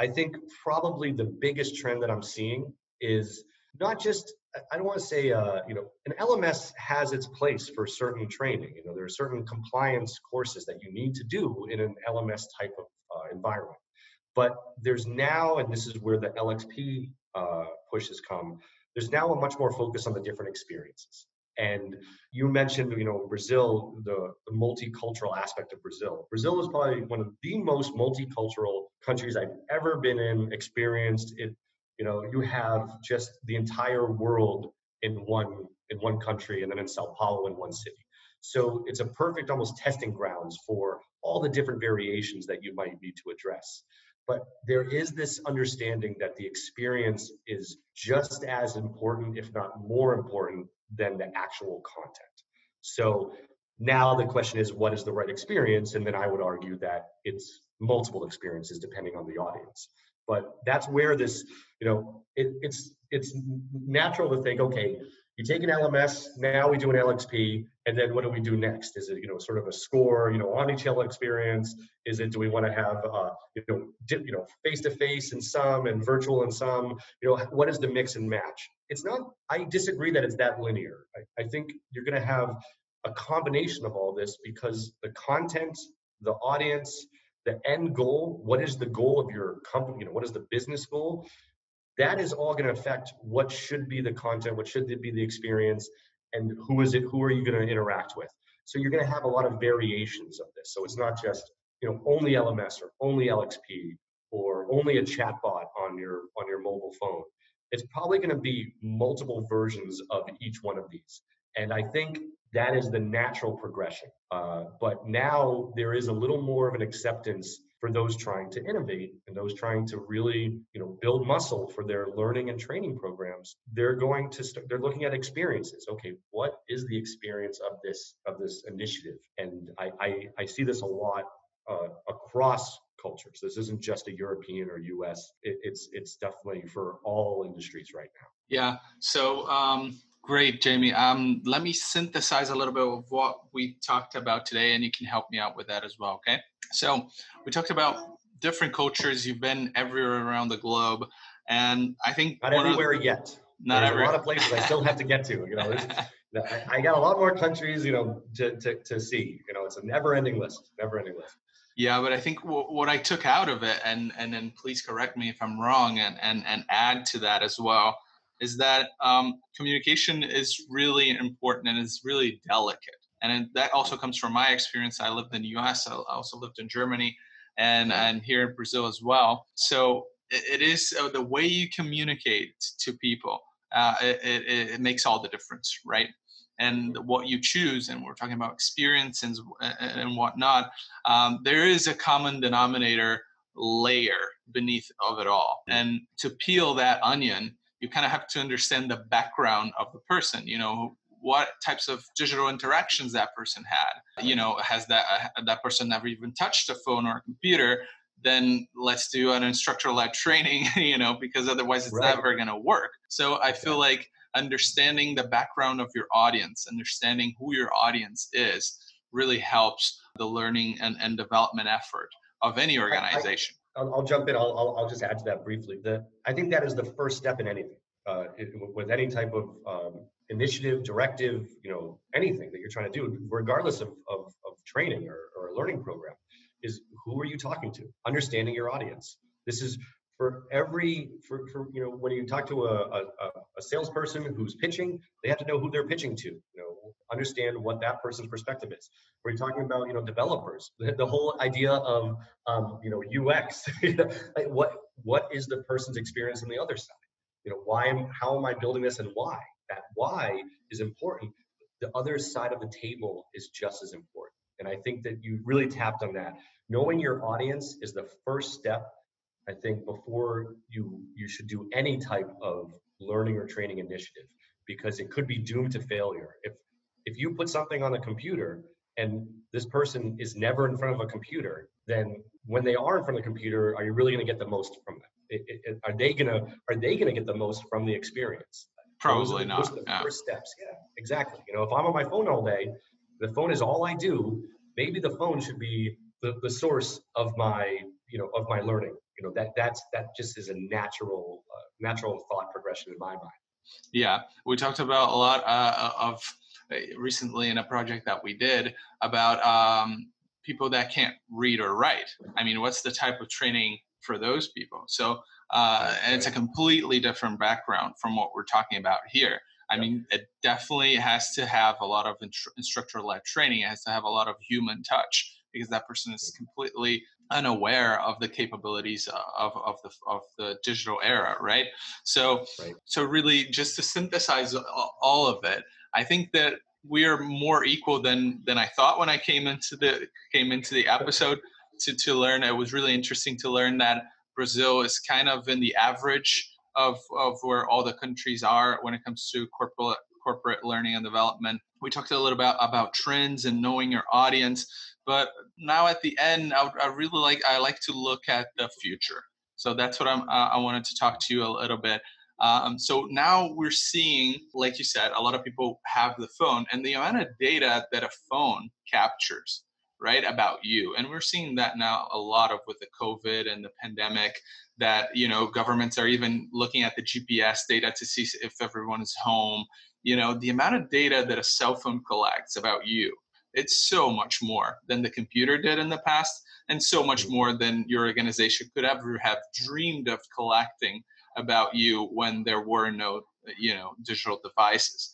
I think probably the biggest trend that I'm seeing is not just I don't want to say uh, you know an LMS has its place for certain training. You know there are certain compliance courses that you need to do in an LMS type of uh, environment. But there's now, and this is where the LXP uh, push has come. There's now a much more focus on the different experiences. And you mentioned, you know, Brazil, the, the, multicultural aspect of Brazil. Brazil is probably one of the most multicultural countries I've ever been in, experienced. It, you know, you have just the entire world in one in one country, and then in Sao Paulo in one city. So it's a perfect, almost testing grounds for all the different variations that you might need to address. But there is this understanding that the experience is just as important, if not more important, than the actual content. So now the question is, what is the right experience? And then I would argue that it's multiple experiences depending on the audience. But that's where this, you know, it, it's it's natural to think, okay, you take an LMS, now we do an LXP, and then what do we do next? Is it you know sort of a score, you know, omni-channel experience? Is it do we want to have uh, you know dip, you know face to face in some and virtual in some? You know, what is the mix and match? It's not. I disagree that it's that linear. I, I think you're going to have a combination of all this because the content, the audience, the end goal. What is the goal of your company? You know, what is the business goal? that is all going to affect what should be the content, what should be the experience, and who is it, who are you going to interact with. So you're going to have a lot of variations of this. So it's not just you know only LMS or only LXP or only a chatbot on your on your mobile phone. It's probably going to be multiple versions of each one of these. And I think that is the natural progression. Uh, but now there is a little more of an acceptance for those trying to innovate and those trying to really you know build muscle for their learning and training programs. They're going to they're looking at experiences. Okay what is the experience of this of this initiative? And i i, I see this a lot uh, across cultures. This isn't just a european or us it, it's it's definitely for all industries right now. Yeah. So um Great, Jamie. Um, let me synthesize a little bit of what we talked about today, and you can help me out with that as well. Okay. So we talked about different cultures. You've been everywhere around the globe, and I think not everywhere the, yet. Not there's every... a lot of places I still have to get to. You know, I, I got a lot more countries, you know, to, to, to see. You know, it's a never-ending list. Never-ending list. Yeah, but I think w- what I took out of it, and and then please correct me if I'm wrong, and and and add to that as well, is that um, communication is really important and is really delicate. And that also comes from my experience. I lived in the U.S. I also lived in Germany, and and here in Brazil as well. So it, it is uh, the way you communicate to people. Uh, it, it, it makes all the difference, right? and what you choose, and we're talking about experience and, and whatnot, um, there is a common denominator layer beneath of it all. And to peel that onion, you kind of have to understand the background of the person. You know, what types of digital interactions that person had. You know, has that uh, that person never even touched a phone or a computer? Then let's do an instructor-led training. You know, because otherwise it's right. never going to work. So I feel like understanding the background of your audience, understanding who your audience is, really helps the learning and, and development effort of any organization. I, will jump in. I'll, I'll, I'll, just add to that briefly. The, I think that is the first step in anything. Uh, it, with any type of um, initiative, directive, you know, anything that you're trying to do, regardless of, of, of training or, or a learning program, is who are you talking to? Understanding your audience. This is for every for, for you know when you talk to a, a, a, salesperson who's pitching they have to know who they're pitching to you know understand what that person's perspective is. We're talking about you know developers the, the whole idea of um, you know ux like what what is the person's experience on the other side? You know why am how am i building this and why? That why is important. The other side of the table is just as important. And i think that you really tapped on that. Knowing your audience is the first step I think before you you should do any type of learning or training initiative because it could be doomed to failure. If if you put something on a computer and this person is never in front of a computer, then when they are in front of the computer, are you really going to get the most from them? It, it, are they gonna are they gonna get the most from the experience? Probably those not. Those are the yeah. first steps. Yeah, exactly. You know, if I'm on my phone all day, the phone is all I do. Maybe the phone should be the, the source of my you know of my learning you know that that's that just is a natural uh, natural thought progression in my mind. Yeah we talked about a lot uh, of uh, recently in a project that we did about um, people that can't read or write. I mean what's the type of training for those people? So uh, and it's a completely different background from what we're talking about here. I mean, it definitely has to have a lot of instructor-led training. It has to have a lot of human touch because that person is completely unaware of the capabilities uh, of, of the of the digital era right? So right. so really just to synthesize all of it i think that we are more equal than than i thought when i came into the came into the episode to to learn. It was really interesting to learn that brazil is kind of in the average of of where all the countries are when it comes to corporate corporate learning and development. We talked a little about about trends and knowing your audience but now at the end, I, I really like I like to look at the future. So that's what I'm. Uh, I wanted to talk to you a little bit. Um, so now we're seeing, like you said, a lot of people have the phone, and the amount of data that a phone captures, right, about you, and we're seeing that now a lot of with the COVID and the pandemic. That you know, governments are even looking at the GPS data to see if everyone is home. You know, the amount of data that a cell phone collects about you it's so much more than the computer did in the past, and so much mm-hmm. more than your organization could ever have dreamed of collecting about you when there were no, you know, digital devices.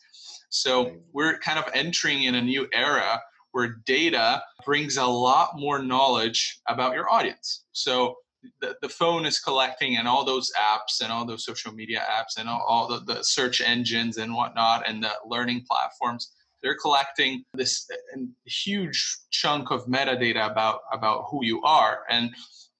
So we're kind of entering in a new era where data brings a lot more knowledge about your audience. So the, the phone is collecting and all those apps and all those social media apps and all, all the, the search engines and whatnot and the learning platforms they're collecting this huge chunk of metadata about about who you are and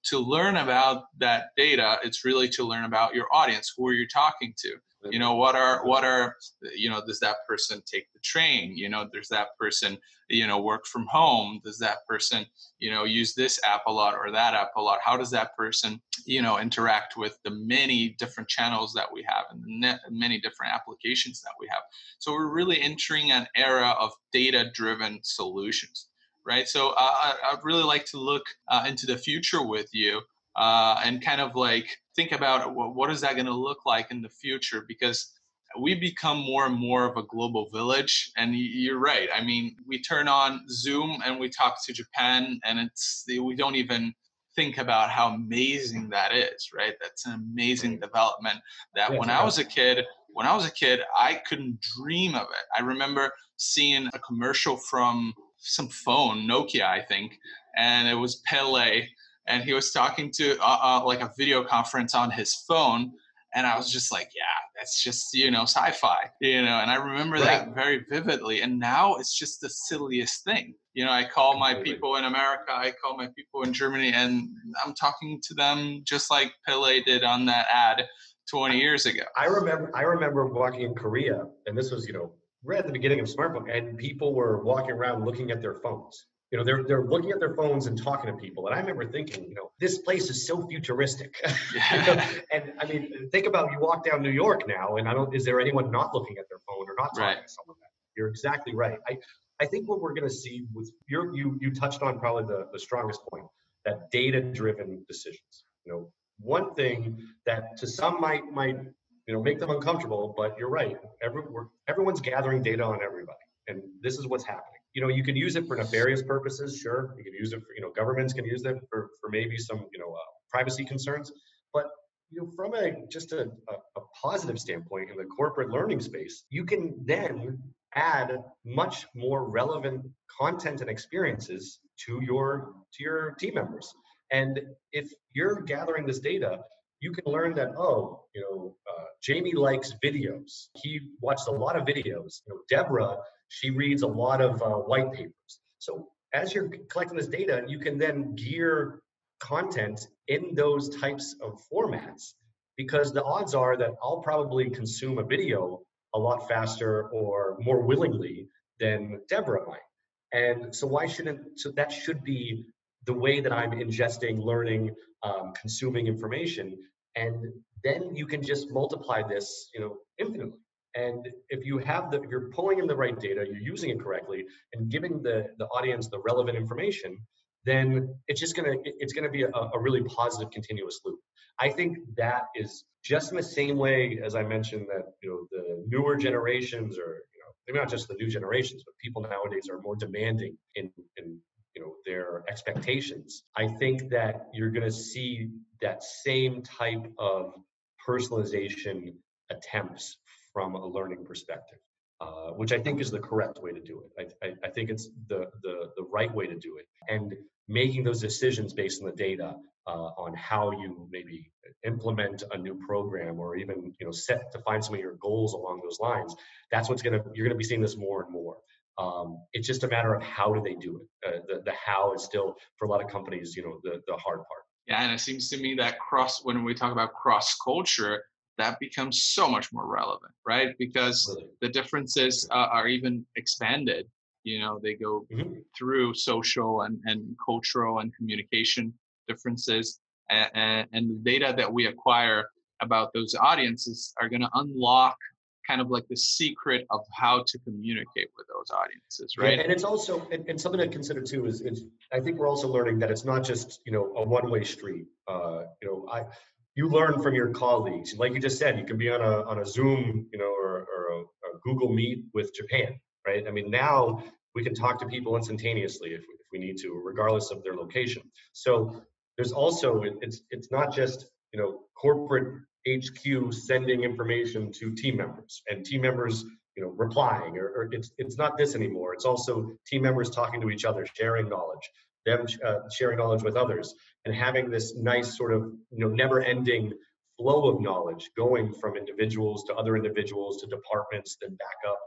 to learn about that data, it's really to learn about your audience. Who are you talking to? You know what are what are you know does that person take the train? You know does that person you know work from home? Does that person you know use this app a lot or that app a lot? How does that person you know interact with the many different channels that we have and the many different applications that we have? So we're really entering an era of data driven solutions right? So uh, i'd really like to look uh, into the future with you uh, and kind of like think about uh, what, what is that going to look like in the future? Because we become more and more of a global village and you're right. I mean we turn on zoom and we talk to japan and it's we don't even think about how amazing that is right? That's an amazing development that when i was a kid when i was a kid i couldn't dream of it. I remember seeing a commercial from some phone nokia i think and it was pele and he was talking to uh, uh, like a video conference on his phone and i was just like yeah that's just you know sci-fi you know and i remember right. that very vividly and now it's just the silliest thing. You know i call my people in america i call my people in germany and i'm talking to them just like pele did on that ad 20 years ago. I remember i remember walking in korea and this was you know right at the beginning of smartphone and people were walking around looking at their phones you know they're they're looking at their phones and talking to people. And i remember thinking you know this place is so futuristic. You know? and i mean think about you walk down new york now and i don't is there anyone not looking at their phone or not talking right. to someone? You're exactly right. I i think what we're going to see with your you you touched on probably the the strongest point that data driven decisions. You know one thing that to some might might you know make them uncomfortable but you're right Every, everyone's gathering data on everybody and this is what's happening you know, you can use it for nefarious purposes. Sure, you can use it for, you know, governments can use it for, for maybe some, you know, uh, privacy concerns. But you know, from a just a, a, a positive standpoint in the corporate learning space, you can then add much more relevant content and experiences to your to your team members. And if you're gathering this data, you can learn that oh, you know, uh, Jamie likes videos. He watched a lot of videos. You know, Deborah she reads a lot of uh, white papers. So as you're collecting this data, and you can then gear content in those types of formats because the odds are that I'll probably consume a video a lot faster or more willingly than Deborah might. And so why shouldn't so that should be the way that I'm ingesting, learning, um, consuming information, and then you can just multiply this, you know, infinitely. And if you have the, if you're pulling in the right data, you're using it correctly, and giving the the audience the relevant information, then it's just gonna it's gonna be a, a really positive continuous loop. I think that is just in the same way as I mentioned that you know the newer generations or you know maybe not just the new generations, but people nowadays are more demanding in in you know their expectations. I think that you're to see that same type of personalization attempts from a learning perspective, uh, which I think is the correct way to do it. I, I, I, think it's the, the, the right way to do it. And making those decisions based on the data uh, on how you maybe implement a new program or even you know set to find some of your goals along those lines that's what's going to you're going to be seeing this more and more um, it's just a matter of how do they do it uh, the, the how is still for a lot of companies you know the, the hard part yeah and it seems to me that cross when we talk about cross culture that becomes so much more relevant, right? Because the differences uh, are even expanded. You know, they go mm-hmm. through social and, and cultural and communication differences, and, and the data that we acquire about those audiences are going to unlock kind of like the secret of how to communicate with those audiences right yeah, and it's also and, and, something to consider too is, is i think we're also learning that it's not just you know a one-way street uh, you know i you learn from your colleagues. Like you just said, you can be on a on a Zoom, you know, or, or a, a Google Meet with Japan, right? I mean, now we can talk to people instantaneously if, if we need to, regardless of their location. So there's also it's it's not just you know corporate HQ sending information to team members and team members you know replying or, or it's it's not this anymore. It's also team members talking to each other, sharing knowledge them uh, sharing knowledge with others and having this nice sort of you know never ending flow of knowledge going from individuals to other individuals to departments then back up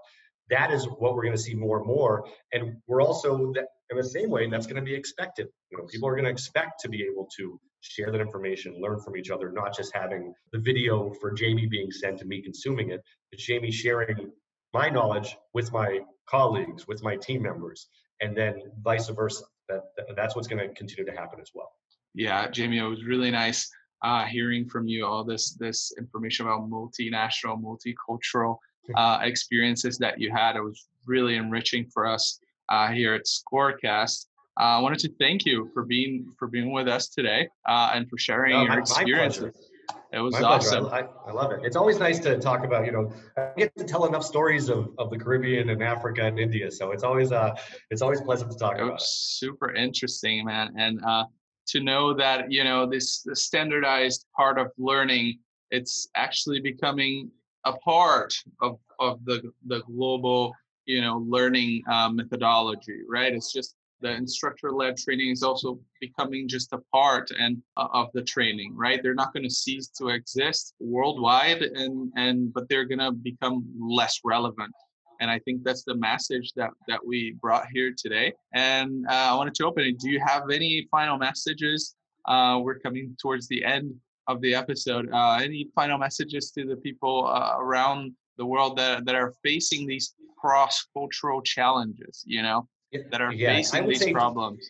that is what we're going to see more and more and we're also in the same way, that's going to be expected. You know, people are going to expect to be able to share that information, learn from each other, not just having the video for Jamie being sent and me consuming it, but Jamie sharing my knowledge with my colleagues, with my team members, and then vice versa. That, that's what's going to continue to happen as well. Yeah, Jamie, it was really nice uh, hearing from you all this this information about multinational, multicultural uh, experiences that you had. It was really enriching for us uh, here at Scorecast. Uh, I wanted to thank you for being for being with us today uh, and for sharing your my, experiences. It was my awesome. I, I, love it. It's always nice to talk about. You know, I get to tell enough stories of, of the Caribbean and Africa and India, so it's always uh it's always pleasant to talk it about. Was it. Super interesting, man, and uh, to know that you know this, this standardized part of learning, it's actually becoming a part of of the the global you know learning uh, methodology, right? It's just the instructor-led training is also becoming just a part and uh, of the training right? They're not going to cease to exist worldwide and and but they're going to become less relevant. And i think that's the message that that we brought here today. And uh, i wanted to open it. Do you have any final messages? Uh, we're coming towards the end of the episode. Uh, any final messages to the people uh, around the world that, that are facing these cross-cultural challenges you know that are yeah, facing these say, problems?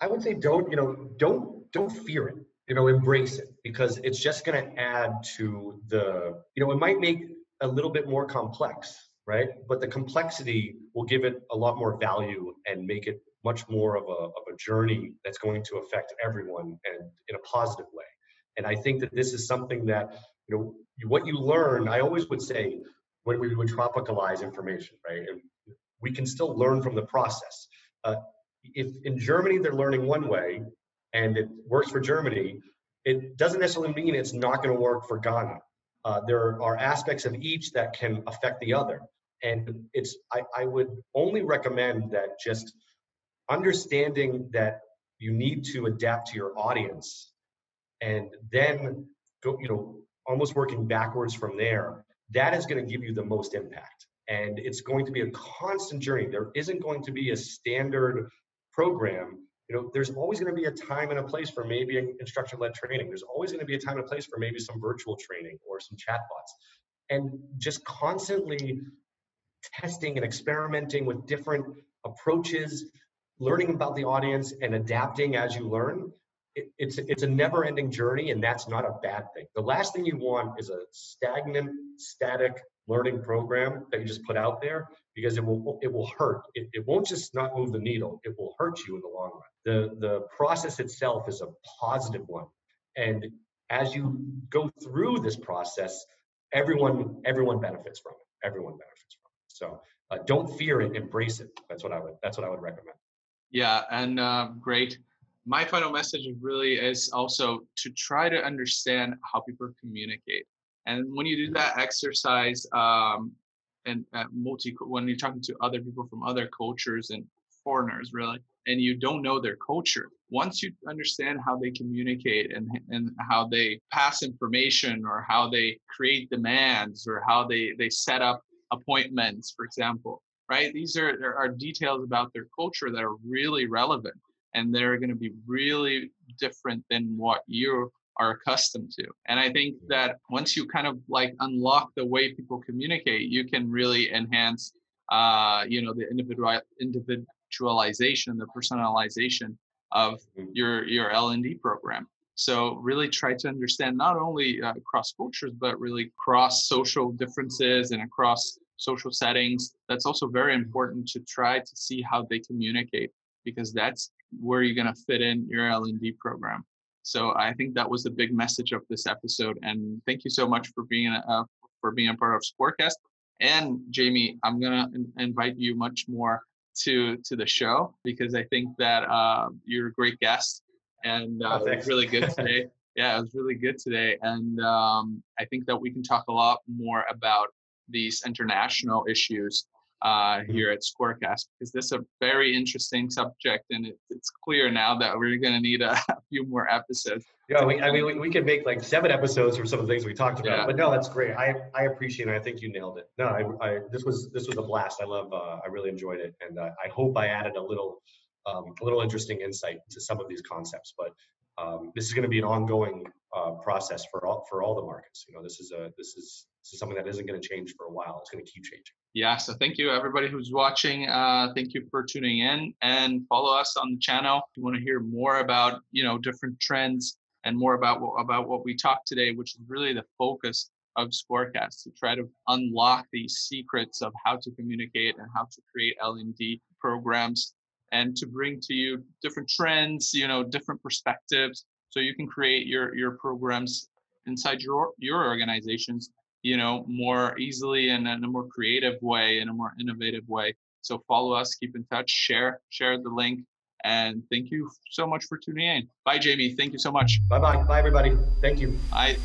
I would say don't, you know, don't don't fear it. You know, embrace it because it's just going to add to the, you know, it might make a little bit more complex, right? But the complexity will give it a lot more value and make it much more of a, of a journey that's going to affect everyone and in a positive way. And I think that this is something that, you know, what you learn, I always would say when we would tropicalize information, right? And we can still learn from the process. Uh, if in Germany they're learning one way and it works for Germany, it doesn't necessarily mean it's not going to work for Ghana. Uh, there are aspects of each that can affect the other. And it's I, I would only recommend that just understanding that you need to adapt to your audience and then go, you know, almost working backwards from there, that is going to give you the most impact and it's going to be a constant journey. There isn't going to be a standard program. You know, there's always going to be a time and a place for maybe instructor-led training. There's always going to be a time and a place for maybe some virtual training or some chatbots, and just constantly testing and experimenting with different approaches, learning about the audience, and adapting as you learn. It, it's it's a never-ending journey, and that's not a bad thing. The last thing you want is a stagnant, static learning program that you just put out there because it will it will hurt. It, it won't just not move the needle. It will hurt you in the long run. The the process itself is a positive one, and as you go through this process, everyone everyone benefits from it. Everyone benefits from it. So uh, don't fear it. Embrace it. That's what I would that's what I would recommend. Yeah, and uh, great. My final message really is also to try to understand how people communicate and when you do that exercise, um, and uh, multi, when you're talking to other people from other cultures and foreigners, really, and you don't know their culture, once you understand how they communicate and and how they pass information or how they create demands or how they they set up appointments, for example, right? These are there are details about their culture that are really relevant and they're going to be really different than what you are accustomed to. And I think that once you kind of like unlock the way people communicate, you can really enhance, uh, you know, the individual individualization, the personalization of mm-hmm. your your L and D program. So really try to understand not only uh, across cultures, but really cross social differences and across social settings. That's also very important to try to see how they communicate because that's where you're going to fit in your L and D program. So I think that was the big message of this episode. And thank you so much for being a, uh, for being a part of Scorecast. And Jamie, I'm gonna in- invite you much more to to the show because I think that uh, you're a great guest and uh, oh, it was really good today. yeah, it was really good today, and um, I think that we can talk a lot more about these international issues uh, mm-hmm. here at Scorecast because this is a very interesting subject, and it, it's clear now that we're going to need a, a, few more episodes. Yeah, we, I mean, we, we could make like seven episodes for some of the things we talked about. Yeah. But no, that's great. I, I appreciate it. I think you nailed it. No, I, I this was this was a blast. I love. Uh, I really enjoyed it, and uh, I hope I added a little um, a little interesting insight to some of these concepts. But um, this is going to be an ongoing uh, process for all for all the markets. You know, this is a this is this is something that isn't going to change for a while. It's going to keep changing. Yeah. So thank you everybody who's watching. Uh, thank you for tuning in and follow us on the channel. If you want to hear more about you know different trends and more about what, about what we talked today, which is really the focus of Scorecast to try to unlock these secrets of how to communicate and how to create L&D programs and to bring to you different trends, you know, different perspectives, so you can create your your programs inside your your organizations, you know, more easily and in a more creative way, in a more innovative way. So follow us, keep in touch, share share the link, and thank you so much for tuning in. Bye, Jamie. Thank you so much. Bye bye. Bye everybody. Thank you. Bye.